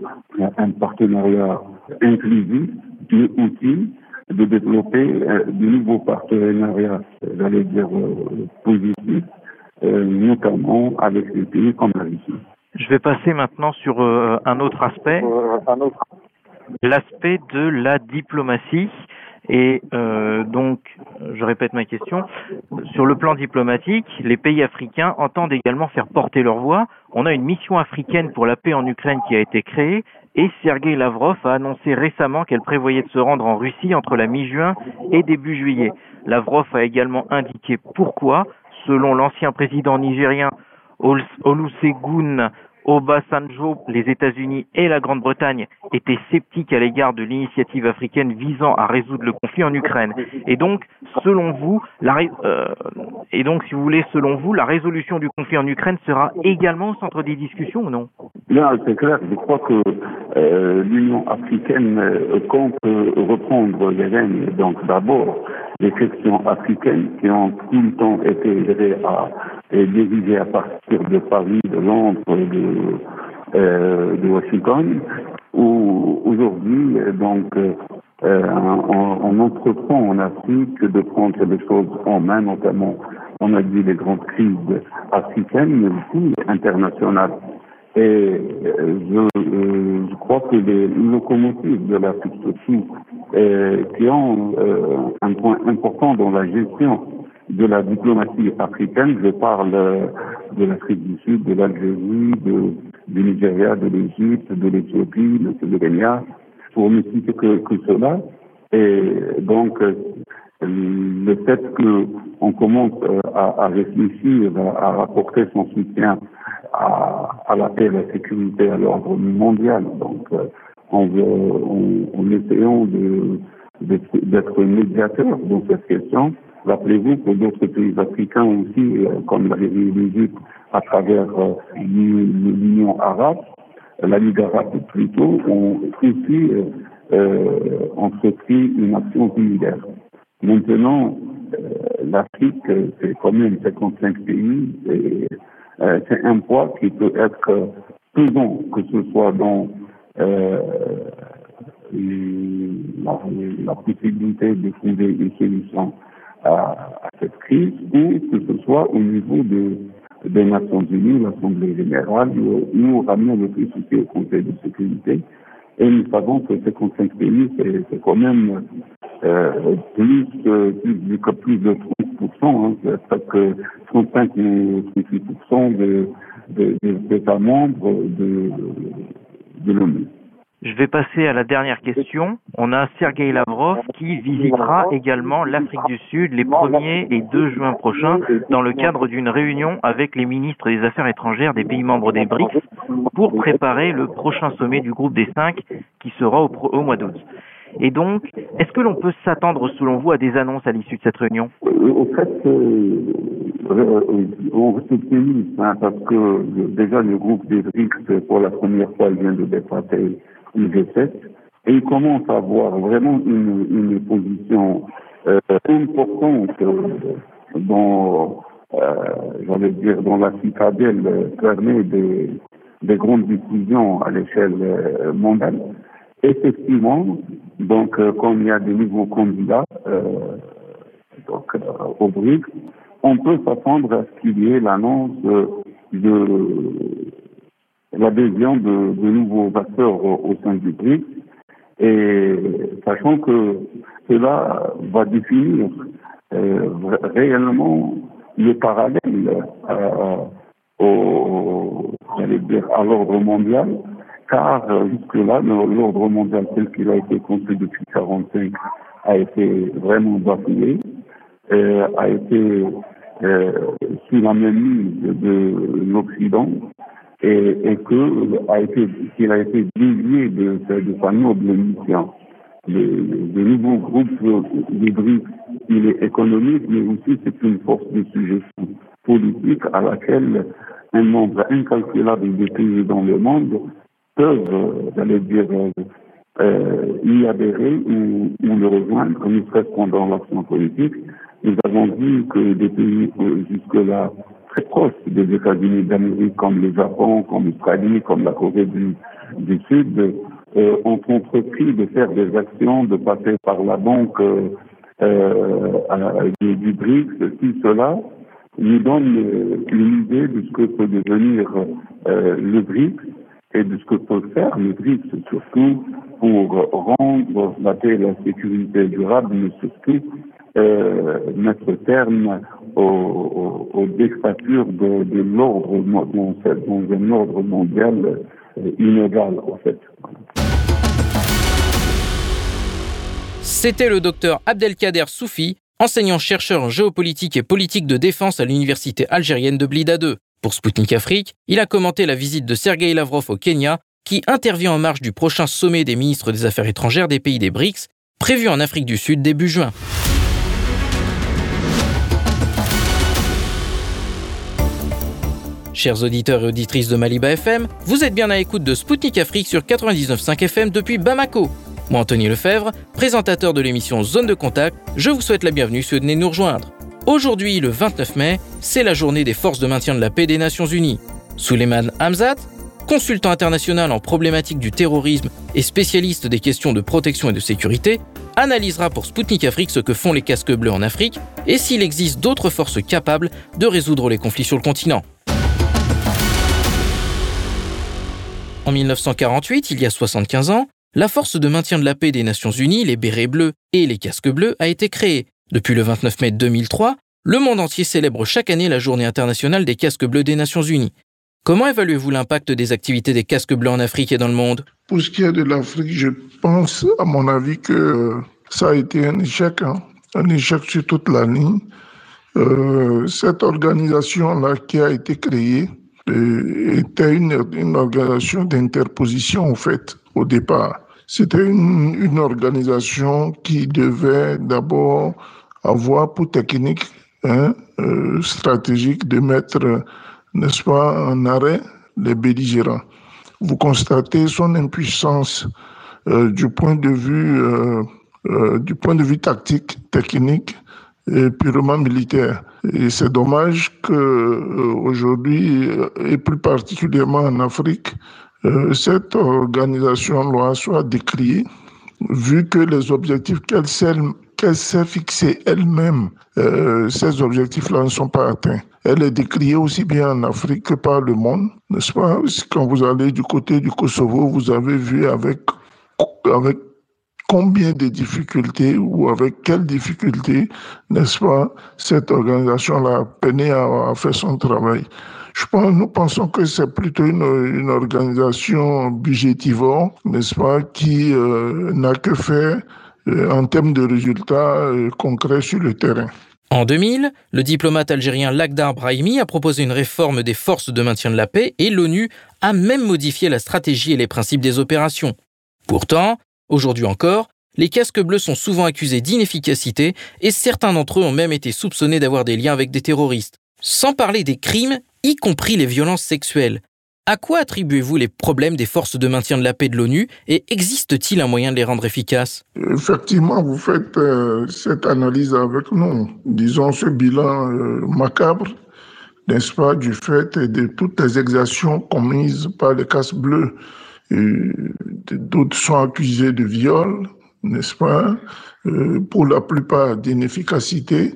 un partenariat inclusif et utile de développer de nouveaux partenariats, j'allais dire, positifs, notamment avec les pays comme la Russie. Je vais passer maintenant sur euh, un autre aspect, l'aspect de la diplomatie. Et euh, donc, je répète ma question, sur le plan diplomatique, les pays africains entendent également faire porter leur voix. On a une mission africaine pour la paix en Ukraine qui a été créée et Sergei Lavrov a annoncé récemment qu'elle prévoyait de se rendre en Russie entre la mi-juin et début juillet. Lavrov a également indiqué pourquoi, selon l'ancien président nigérien Olusegun Obasanjo, les États-Unis et la Grande-Bretagne étaient sceptiques à l'égard de l'initiative africaine visant à résoudre le conflit en Ukraine. Et donc, selon vous, la, euh, et donc, si vous voulez, selon vous, la résolution du conflit en Ukraine sera également au centre des discussions ou non? Non, c'est clair. Je crois que euh, l'Union africaine euh, compte reprendre les règnes. Donc, d'abord, les questions africaines qui ont tout le temps été gérées à est dirigé à partir de Paris, de Londres, de, euh, de Washington, où aujourd'hui, donc, euh, on, on, entreprend en Afrique de prendre les choses en main, notamment, on a dit les grandes crises africaines, mais aussi internationales. Et euh, je, euh, je, crois que les locomotives de l'Afrique surtout, euh, qui ont euh, un point important dans la gestion de la diplomatie africaine. Je parle euh, de l'Afrique du Sud, de l'Algérie, de, du Nigeria, de l'Égypte, de l'Éthiopie, de Kenya, pour ne citer que, que cela. Et donc, le fait qu'on commence euh, à, à, réfléchir, à, rapporter son soutien à, à, la paix, la sécurité, à l'ordre mondial, donc en, en, essayant d'être médiateur dans cette question, Rappelez-vous que d'autres pays africains aussi, euh, comme l'Égypte, à travers euh, l'Union arabe, la Ligue arabe plutôt, ont aussi euh, entrepris une action similaire. Maintenant, l'Afrique, c'est quand même 55 pays, et c'est un poids qui peut être pesant, que ce soit dans la, possibilité de trouver une solution à, cette crise, ou que ce soit au niveau de, des Nations Unies, l'Assemblée générale, ou ramener le plus au Conseil de sécurité. Et nous savons que ces 55 pays, c'est quand même euh, plus, plus, plus, de 30%, hein, c'est presque 35 ou 38% de, des États membres de, de l'ONU. Je vais passer à la dernière question. On a Sergei Lavrov qui visitera également l'Afrique du Sud les 1er et 2 juin prochains dans le cadre d'une réunion avec les ministres des Affaires étrangères des pays membres des BRICS pour préparer le prochain sommet du groupe des cinq qui sera au, mois d'août. Et donc, est-ce que l'on peut s'attendre, selon vous, à des annonces à l'issue de cette réunion? Au fait, euh, euh, on hein, parce que déjà le groupe des BRICS, pour la première fois, vient de dépasser le G7 et il commence à avoir vraiment une, une position euh, importante dans, euh, j'allais dire, dans la citadelle fermée des, des grandes décisions à l'échelle euh, mondiale. Effectivement, donc, euh, comme il y a des nouveaux candidats euh, donc, euh, au BRICS, on peut s'attendre à ce qu'il y ait l'annonce de l'adhésion de, nouveaux acteurs au, sein du BRICS, et sachant que cela va définir euh, réellement le parallèle à, dire, à l'ordre mondial, car jusque-là, l'ordre mondial tel qu'il a été construit depuis 1945 a été vraiment bafoué, euh, a été euh, sous la même mise de l'Occident, et, et que a été qu'il a été dévié de, de sa noble mission. Le, nouveau groupe il est économique, mais aussi c'est une force de suggestion politique à laquelle un nombre incalculable de pays dans le monde peuvent, j'allais dire, euh, y adhérer ou, ou le rejoindre, ne serait-ce pendant l'action politique. Nous avons vu que des pays euh, jusque-là très proches des États-Unis d'Amérique, comme le Japon, comme l'Australie, comme la Corée du, Sud, euh, ont entrepris de faire des actions, de passer par la banque euh, euh du, BRICS. Tout cela nous donne une idée de ce que peut devenir le BRICS et de ce que peut faire le BRICS, surtout pour rendre la paix et la sécurité durable, mais euh, mettre terme aux, aux, dictatures de, l'ordre dans, un ordre mondial euh, inégal en fait. C'était le docteur Abdelkader Soufi, enseignant-chercheur en géopolitique et politique de défense à l'université algérienne de Blida 2. Pour Sputnik Afrique, il a commenté la visite de Sergei Lavrov au Kenya, qui intervient en marge du prochain sommet des ministres des Affaires étrangères des pays des BRICS, prévu en Afrique du Sud début juin. Chers auditeurs et auditrices de Maliba FM, vous êtes bien à l'écoute de Spoutnik Afrique sur 99.5 FM depuis Bamako. Moi, Anthony Lefebvre, présentateur de l'émission Zone de Contact, je vous souhaite la bienvenue si vous venez nous rejoindre. Aujourd'hui, le 29 mai, c'est la journée des forces de maintien de la paix des Nations Unies. Suleiman Hamzat, consultant international en problématique du terrorisme et spécialiste des questions de protection et de sécurité, analysera pour Spoutnik Afrique ce que font les casques bleus en Afrique et s'il existe d'autres forces capables de résoudre les conflits sur le continent. En 1948, il y a 75 ans, la force de maintien de la paix des Nations Unies, les bérets bleus et les casques bleus, a été créée. Depuis le 29 mai 2003, le monde entier célèbre chaque année la journée internationale des casques bleus des Nations Unies. Comment évaluez-vous l'impact des activités des casques bleus en Afrique et dans le monde? Pour ce qui est de l'Afrique, je pense, à mon avis, que ça a été un échec, hein. un échec sur toute la ligne. Euh, cette organisation-là qui a été créée était une, organisation d'interposition, en fait, au départ. C'était une, organisation qui devait d'abord avoir pour technique hein, euh, stratégique de mettre, n'est-ce pas, en arrêt les belligérants. Vous constatez son impuissance euh, du point de vue euh, du point de vue tactique, technique purement militaire. Et c'est dommage que euh, aujourd'hui, et plus particulièrement en Afrique, euh, cette organisation-là soit décriée vu que les objectifs qu'elle s'est fixés elle-même, euh, ces objectifs-là ne sont pas atteints. Elle est décriée aussi bien en Afrique que par le monde, n'est-ce pas? Quand vous allez du côté du Kosovo, vous avez vu avec, avec combien de difficultés ou avec quelles difficultés, n'est-ce pas, cette organisation-là a peiné à, faire son travail. Je pense, nous pensons que c'est plutôt une, organisation budgétivore, n'est-ce pas, qui euh, n'a que faire euh, en termes de résultats euh, concrets sur le terrain. En 2000, le diplomate algérien Lakhdar Brahimi a proposé une réforme des forces de maintien de la paix et l'ONU a même modifié la stratégie et les principes des opérations. Pourtant, aujourd'hui encore, les casques bleus sont souvent accusés d'inefficacité et certains d'entre eux ont même été soupçonnés d'avoir des liens avec des terroristes. Sans parler des crimes, y compris les violences sexuelles. À quoi attribuez-vous les problèmes des forces de maintien de la paix de l'ONU et existe-t-il un moyen de les rendre efficaces? Effectivement, vous faites euh, cette analyse avec nous. Disons ce bilan euh, macabre, n'est-ce pas, du fait de toutes les exactions commises par les casques bleus. D'autres sont accusés de viol, n'est-ce pas, euh, pour la plupart d'inefficacité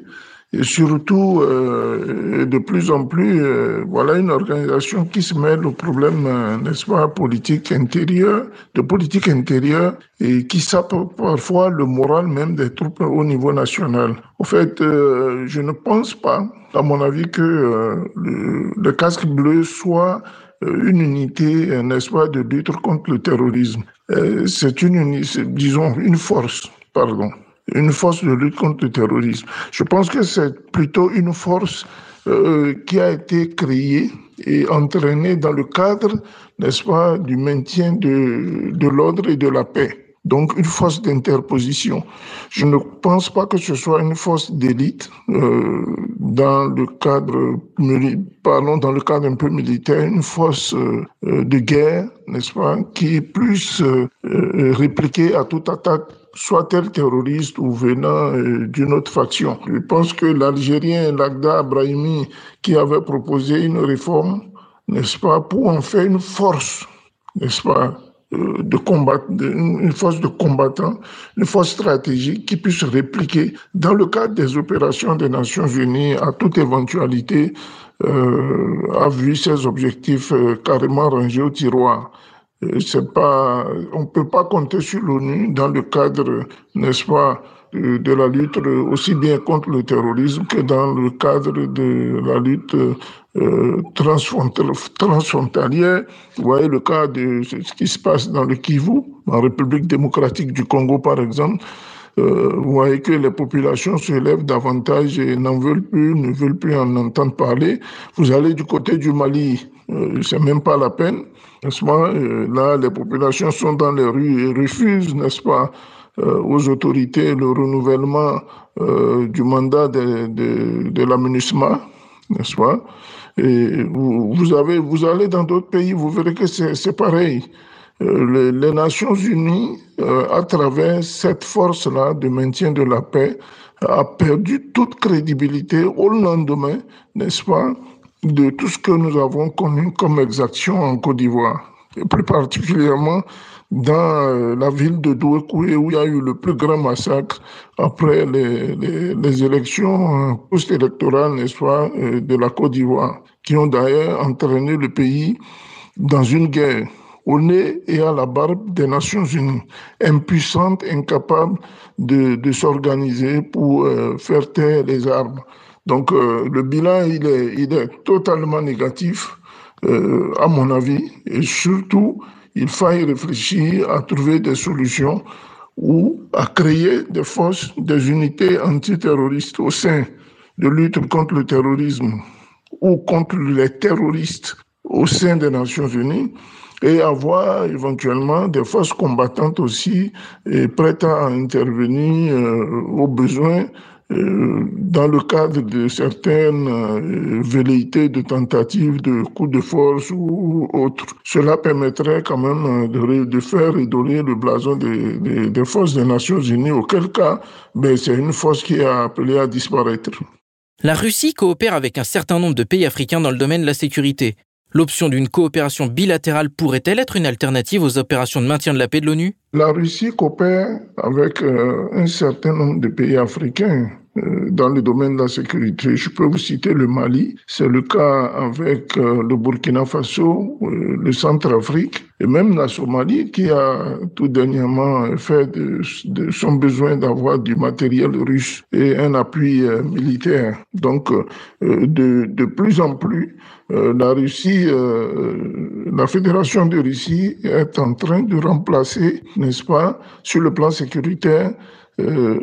et surtout euh, de plus en plus, euh, voilà une organisation qui se mêle au problème, euh, n'est-ce pas, politique intérieure, de politique intérieure et qui sape parfois le moral même des troupes au niveau national. Au fait, je ne pense pas, à mon avis, que le, le, casque bleu soit une unité, n'est-ce pas, de lutte contre le terrorisme. C'est une, disons, une force, pardon une force de lutte contre le terrorisme. Je pense que c'est plutôt une force euh, qui a été créée et entraînée dans le cadre, n'est-ce pas, du maintien de, de l'ordre et de la paix. Donc une force d'interposition. Je ne pense pas que ce soit une force d'élite euh, dans le cadre, parlons dans le cadre un peu militaire, une force euh, de guerre, n'est-ce pas, qui puisse euh, répliquer à toute attaque soit-elle terroriste ou venant euh, d'une autre faction. Je pense que l'Algérien Lagda Abrahimi, qui avait proposé une réforme, n'est-ce pas, pour en faire une force, n'est-ce pas, euh, de combat, une force de combattants, une force stratégique qui puisse répliquer dans le cadre des opérations des Nations Unies à toute éventualité, euh, a vu ses objectifs euh, carrément rangés au tiroir. Euh, c'est pas, on peut pas compter sur l'ONU dans le cadre, n'est-ce pas, de, la lutte aussi bien contre le terrorisme que dans le cadre de la lutte euh, transfrontalière. Vous voyez le cas de ce qui se passe dans le Kivu, en République démocratique du Congo par exemple. Euh, vous voyez que les populations se lèvent davantage et n'en veulent plus, ne veulent plus en entendre parler. Vous allez du côté du Mali, euh, c'est même pas la peine, n'est-ce pas? Euh, Là, les populations sont dans les rues et refusent, n'est-ce pas, euh, aux autorités le renouvellement du mandat de, de, de n'est-ce pas? Et vous, avez, vous allez dans d'autres pays, vous verrez que c'est pareil. Les, les, Nations Unies, à travers cette force-là de maintien de la paix, a perdu toute crédibilité au lendemain, n'est-ce pas, de tout ce que nous avons connu comme exaction en Côte d'Ivoire, et plus particulièrement dans euh, la ville de Douekoué où il y a eu le plus grand massacre après les, les, élections euh, post-électorales, n'est-ce pas, euh, de la Côte d'Ivoire, qui ont d'ailleurs entraîné le pays dans une guerre au nez et à la barbe des Nations Unies, impuissante, incapable de, de s'organiser pour faire taire les armes. Donc le bilan, il est, il est totalement négatif, à mon avis, et surtout, il y réfléchir à trouver des solutions ou à créer des forces, des unités antiterroristes au sein de lutte contre le terrorisme ou contre les terroristes au sein des Nations Unies et avoir éventuellement des forces combattantes aussi et prêtes à intervenir euh, aux besoins dans le cadre de certaines euh, velléités de tentatives de coups de force ou autres. Cela permettrait quand même euh, de, faire redonner le blason des, des, forces des Nations Unies, auquel cas ben, c'est une force qui est appelée à disparaître. La Russie coopère avec un certain nombre de pays africains dans le domaine de la sécurité. L'option d'une coopération bilatérale pourrait-elle être une alternative aux opérations de maintien de la paix de l'ONU? La Russie coopère avec euh, un certain nombre de pays africains euh, dans le domaine de la sécurité. Je peux vous citer le Mali, c'est le cas avec euh, le Burkina Faso, le Centrafrique et même la Somalie qui a tout dernièrement fait de, son besoin d'avoir du matériel russe et un appui militaire. Donc de, de plus en plus, la Russie, la Fédération de Russie est en train de remplacer n'est-ce pas, sur le plan sécuritaire, euh,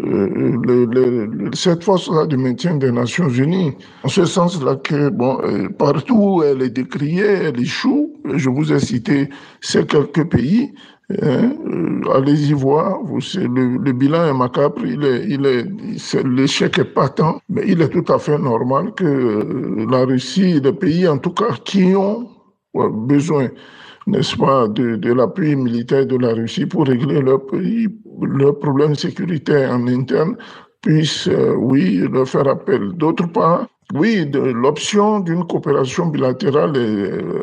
le, cette force-là de maintien des Nations Unies. En ce sens-là que, bon, euh, partout elle est décriée, elle échoue. Je vous ai cité ces quelques pays. Hein, Allez-y voir. Le, le, bilan est macabre. Il est, il est, l'échec est patent, mais il est tout à fait normal que euh, la Russie, les pays en tout cas qui ont besoin n'est-ce pas, de, de l'appui militaire de la Russie pour régler leur problèmes sécuritaires en interne, puissent, euh, oui, leur faire appel. D'autre part, oui, l'option d'une coopération bilatérale,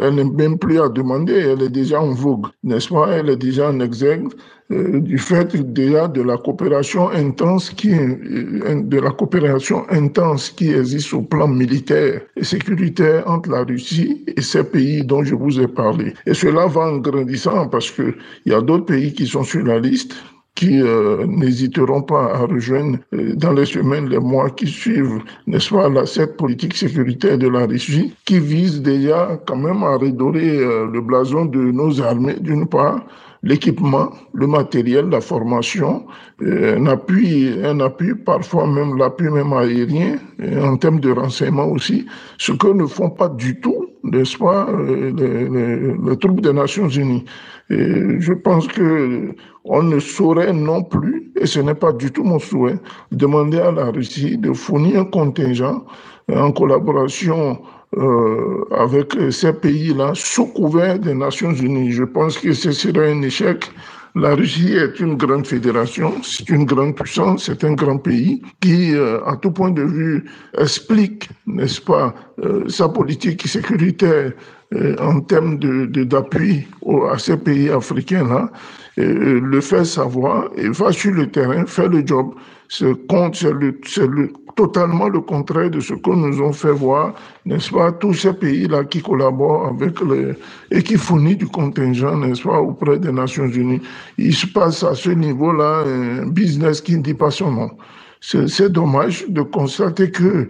elle n'est même plus à demander, elle est déjà en vogue, n'est-ce pas? Elle est déjà en exergue euh, du fait déjà de la coopération intense qui euh, de la coopération intense qui existe au plan militaire et sécuritaire entre la Russie et ces pays dont je vous ai parlé. Et cela va en grandissant parce que il y a d'autres pays qui sont sur la liste qui euh, n'hésiteront pas à rejoindre euh, dans les semaines, les mois qui suivent, n'est-ce pas, la, cette politique sécuritaire de la Russie, qui vise déjà quand même à redorer euh, le blason de nos armées, d'une part, l'équipement, le matériel, la formation, un appui, un appui, parfois même l'appui même aérien, en termes de renseignement aussi, ce que ne font pas du tout, n'est-ce pas, les, les, les troupes des Nations Unies. Et je pense que on ne saurait non plus, et ce n'est pas du tout mon souhait, demander à la Russie de fournir un contingent en collaboration euh, avec ces pays-là sous couvert des Nations Unies. Je pense que ce serait un échec. La Russie est une grande fédération, c'est une grande puissance, c'est un grand pays qui, euh, à tout point de vue, explique, n'est-ce pas, euh, sa politique sécuritaire euh, en termes d'appui de, à ces pays africains-là, euh, le fait savoir et va sur le terrain, faire le job. C'est le, le, totalement le contraire de ce que nous ont fait voir, n'est-ce pas, tous ces pays-là qui collaborent avec les, et qui fournissent du contingent, n'est-ce pas, auprès des Nations Unies. Il se passe à ce niveau-là un business qui ne dit pas son nom. C'est dommage de constater que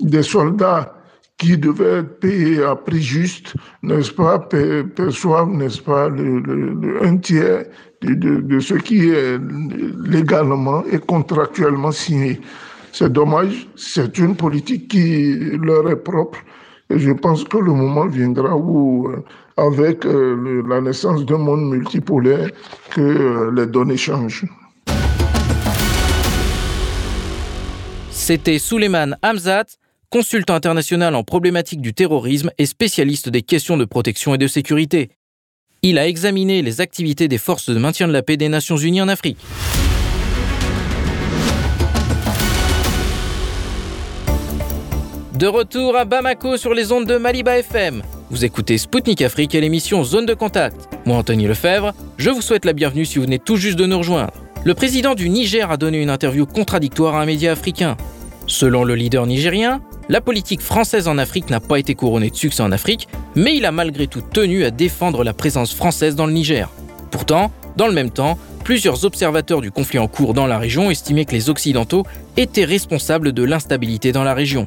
des soldats qui devaient être payés à prix juste, n'est-ce pas, perçoivent, n'est-ce pas, le, un tiers de, ce qui est légalement et contractuellement signé. C'est dommage, c'est une politique qui leur est propre. Et je pense que le moment viendra où, euh, avec euh, la naissance d'un monde multipolaire, que euh, les données changent. C'était Suleiman Hamzat, consultant international en problématique du terrorisme et spécialiste des questions de protection et de sécurité. Il a examiné les activités des forces de maintien de la paix des Nations Unies en Afrique. De retour à Bamako sur les ondes de Maliba FM. Vous écoutez Spoutnik Afrique et l'émission Zone de Contact. Moi, Anthony Lefebvre, je vous souhaite la bienvenue si vous venez tout juste de nous rejoindre. Le président du Niger a donné une interview contradictoire à un média africain. Selon le leader nigérien, la politique française en Afrique n'a pas été couronnée de succès en Afrique, mais il a malgré tout tenu à défendre la présence française dans le Niger. Pourtant, dans le même temps, plusieurs observateurs du conflit en cours dans la région estimaient que les Occidentaux étaient responsables de l'instabilité dans la région.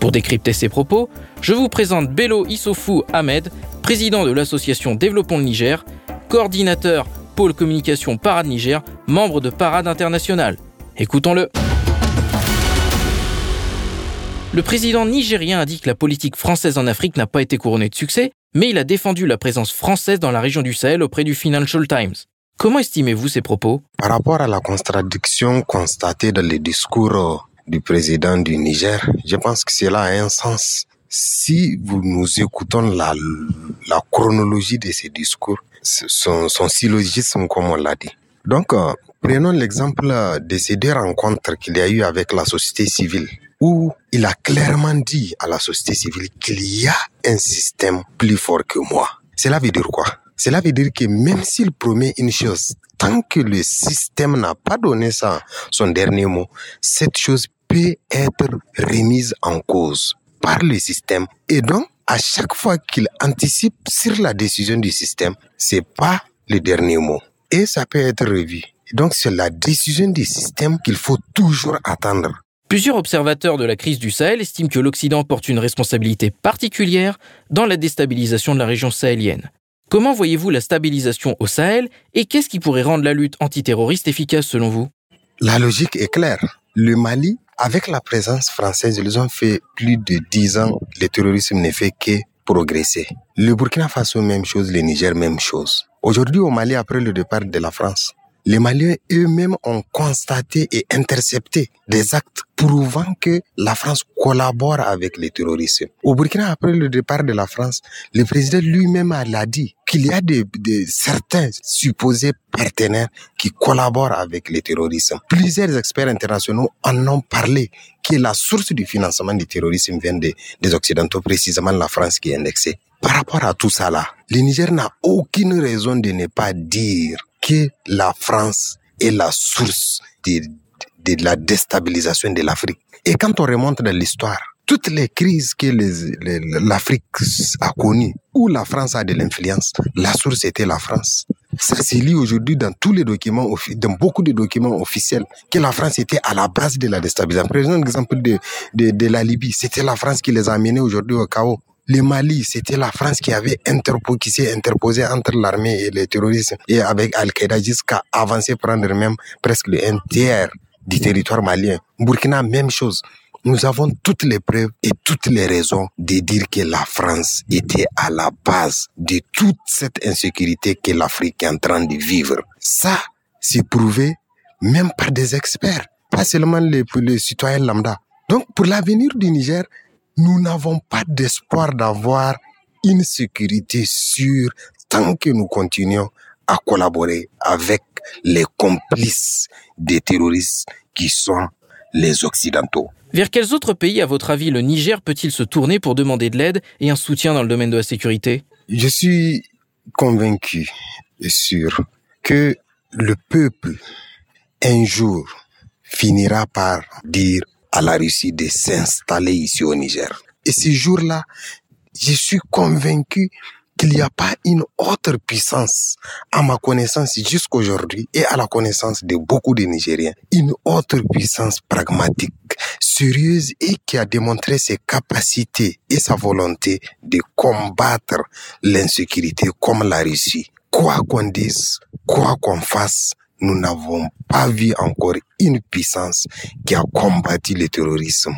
Pour décrypter ces propos, je vous présente Bello Issoufou Ahmed, président de l'association Développons le Niger, coordinateur pôle communication Parade Niger, membre de Parade Internationale. Écoutons-le. Le président nigérien a dit que la politique française en Afrique n'a pas été couronnée de succès, mais il a défendu la présence française dans la région du Sahel auprès du Financial Times. Comment estimez-vous ces propos? Par rapport à la contradiction constatée dans les discours du président du Niger, je pense que cela a un sens. Si vous nous écoutons la, la chronologie de ces discours, son, son syllogisme comme on l'a dit. Donc, euh, prenons l'exemple de ces deux rencontres qu'il y a eu avec la société civile où il a clairement dit à la société civile qu'il y a un système plus fort que moi. Cela veut dire quoi? Cela veut dire que même s'il promet une chose, tant que le système n'a pas donné ça, son dernier mot, cette chose peut être remise en cause par le système. Et donc, à chaque fois qu'il anticipe sur la décision du système, c'est pas le dernier mot. Et ça peut être revu. Donc, c'est la décision du système qu'il faut toujours attendre. Plusieurs observateurs de la crise du Sahel estiment que l'Occident porte une responsabilité particulière dans la déstabilisation de la région sahélienne. Comment voyez-vous la stabilisation au Sahel et qu'est-ce qui pourrait rendre la lutte antiterroriste efficace selon vous? La logique est claire. Le Mali, avec la présence française, ils ont fait plus de dix ans, le terrorisme ne fait que progresser. Le Burkina Faso, même chose, le Niger, même chose. Aujourd'hui, au Mali, après le départ de la France, les Maliens eux-mêmes ont constaté et intercepté des actes prouvant que la France collabore avec les terroristes. Au Burkina, après le départ de la France, le président lui-même l'a dit qu'il y a de, certains supposés partenaires qui collaborent avec les terroristes. Plusieurs experts internationaux en ont parlé que la source du financement du terrorisme vient des, des Occidentaux, précisément la France qui est indexée. Par rapport à tout ça là, le Niger n'a aucune raison de ne pas dire que la France est la source de, de la déstabilisation de l'Afrique. Et quand on remonte dans l'histoire, toutes les crises que l'Afrique a connues, où la France a de l'influence, la source était la France. Ça se lit aujourd'hui dans tous les documents, dans beaucoup de documents officiels, que la France était à la base de la déstabilisation. Prenons l'exemple de, de, de la Libye. C'était la France qui les a amenés aujourd'hui au chaos. Le Mali, c'était la France qui avait interposé, s'est interposé entre l'armée et les terroristes et avec Al-Qaïda jusqu'à avancer prendre même presque le tiers du territoire malien. Burkina, même chose. Nous avons toutes les preuves et toutes les raisons de dire que la France était à la base de toute cette insécurité que l'Afrique est en train de vivre. Ça, c'est prouvé même par des experts, pas seulement les, les citoyens lambda. Donc, pour l'avenir du Niger, nous n'avons pas d'espoir d'avoir une sécurité sûre tant que nous continuons à collaborer avec les complices des terroristes qui sont les Occidentaux. Vers quels autres pays, à votre avis, le Niger peut-il se tourner pour demander de l'aide et un soutien dans le domaine de la sécurité? Je suis convaincu et sûr que le peuple, un jour, finira par dire à la Russie de s'installer ici au Niger. Et ce jour-là, je suis convaincu qu'il n'y a pas une autre puissance, à ma connaissance jusqu'aujourd'hui et à la connaissance de beaucoup de Nigériens, une autre puissance pragmatique, sérieuse et qui a démontré ses capacités et sa volonté de combattre l'insécurité comme la Russie. Quoi qu'on dise, quoi qu'on fasse, nous n'avons pas vu encore une puissance qui a combattu le terrorisme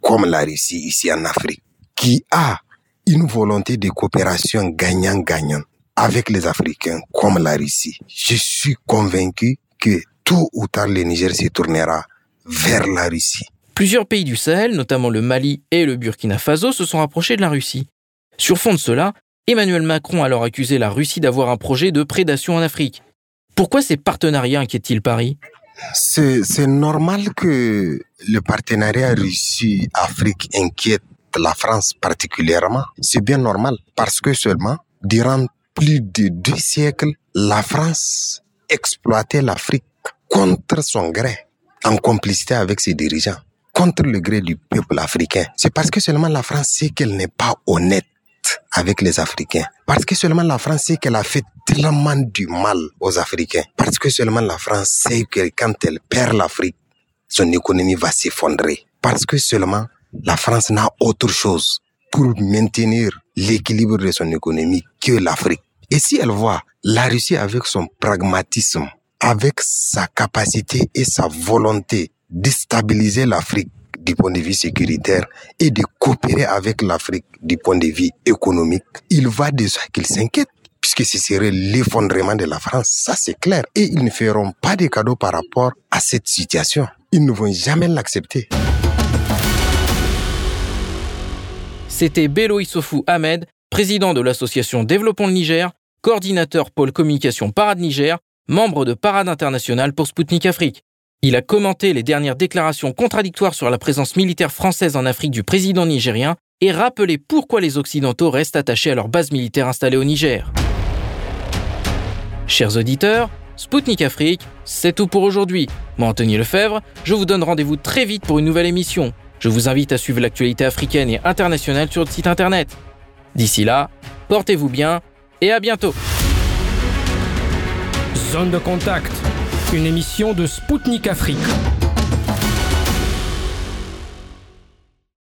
comme la Russie ici en Afrique, qui a une volonté de coopération gagnant-gagnant avec les Africains comme la Russie. Je suis convaincu que tôt ou tard le Niger se tournera vers la Russie. Plusieurs pays du Sahel, notamment le Mali et le Burkina Faso, se sont rapprochés de la Russie. Sur fond de cela, Emmanuel Macron a alors accusé la Russie d'avoir un projet de prédation en Afrique. Pourquoi ces partenariats inquiètent-ils Paris? C'est normal que le partenariat Russie-Afrique inquiète la France particulièrement. C'est bien normal parce que seulement, durant plus de deux siècles, la France exploitait l'Afrique contre son gré, en complicité avec ses dirigeants, contre le gré du peuple africain. C'est parce que seulement la France sait qu'elle n'est pas honnête avec les Africains. Parce que seulement la France sait qu'elle a fait tellement du mal aux Africains. Parce que seulement la France sait que quand elle perd l'Afrique, son économie va s'effondrer. Parce que seulement la France n'a autre chose pour maintenir l'équilibre de son économie que l'Afrique. Et si elle voit la Russie avec son pragmatisme, avec sa capacité et sa volonté de stabiliser l'Afrique du point de vue sécuritaire et de coopérer avec l'Afrique du point de vue économique, il va déjà qu'il s'inquiète puisque ce serait l'effondrement de la France, ça c'est clair. Et ils ne feront pas de cadeaux par rapport à cette situation. Ils ne vont jamais l'accepter. C'était Bello Issoufou Ahmed, président de l'association Développons le Niger, coordinateur pôle communication Parade Niger, membre de Parade Internationale pour Spoutnik Afrique. Il a commenté les dernières déclarations contradictoires sur la présence militaire française en Afrique du président nigérien et rappelé pourquoi les Occidentaux restent attachés à leur base militaire installée au Niger. Chers auditeurs, Spoutnik Afrique, c'est tout pour aujourd'hui. Moi, Anthony Lefebvre, je vous donne rendez-vous très vite pour une nouvelle émission. Je vous invite à suivre l'actualité africaine et internationale sur le site internet. D'ici là, portez-vous bien et à bientôt. Zone de contact, une émission de Spoutnik Afrique.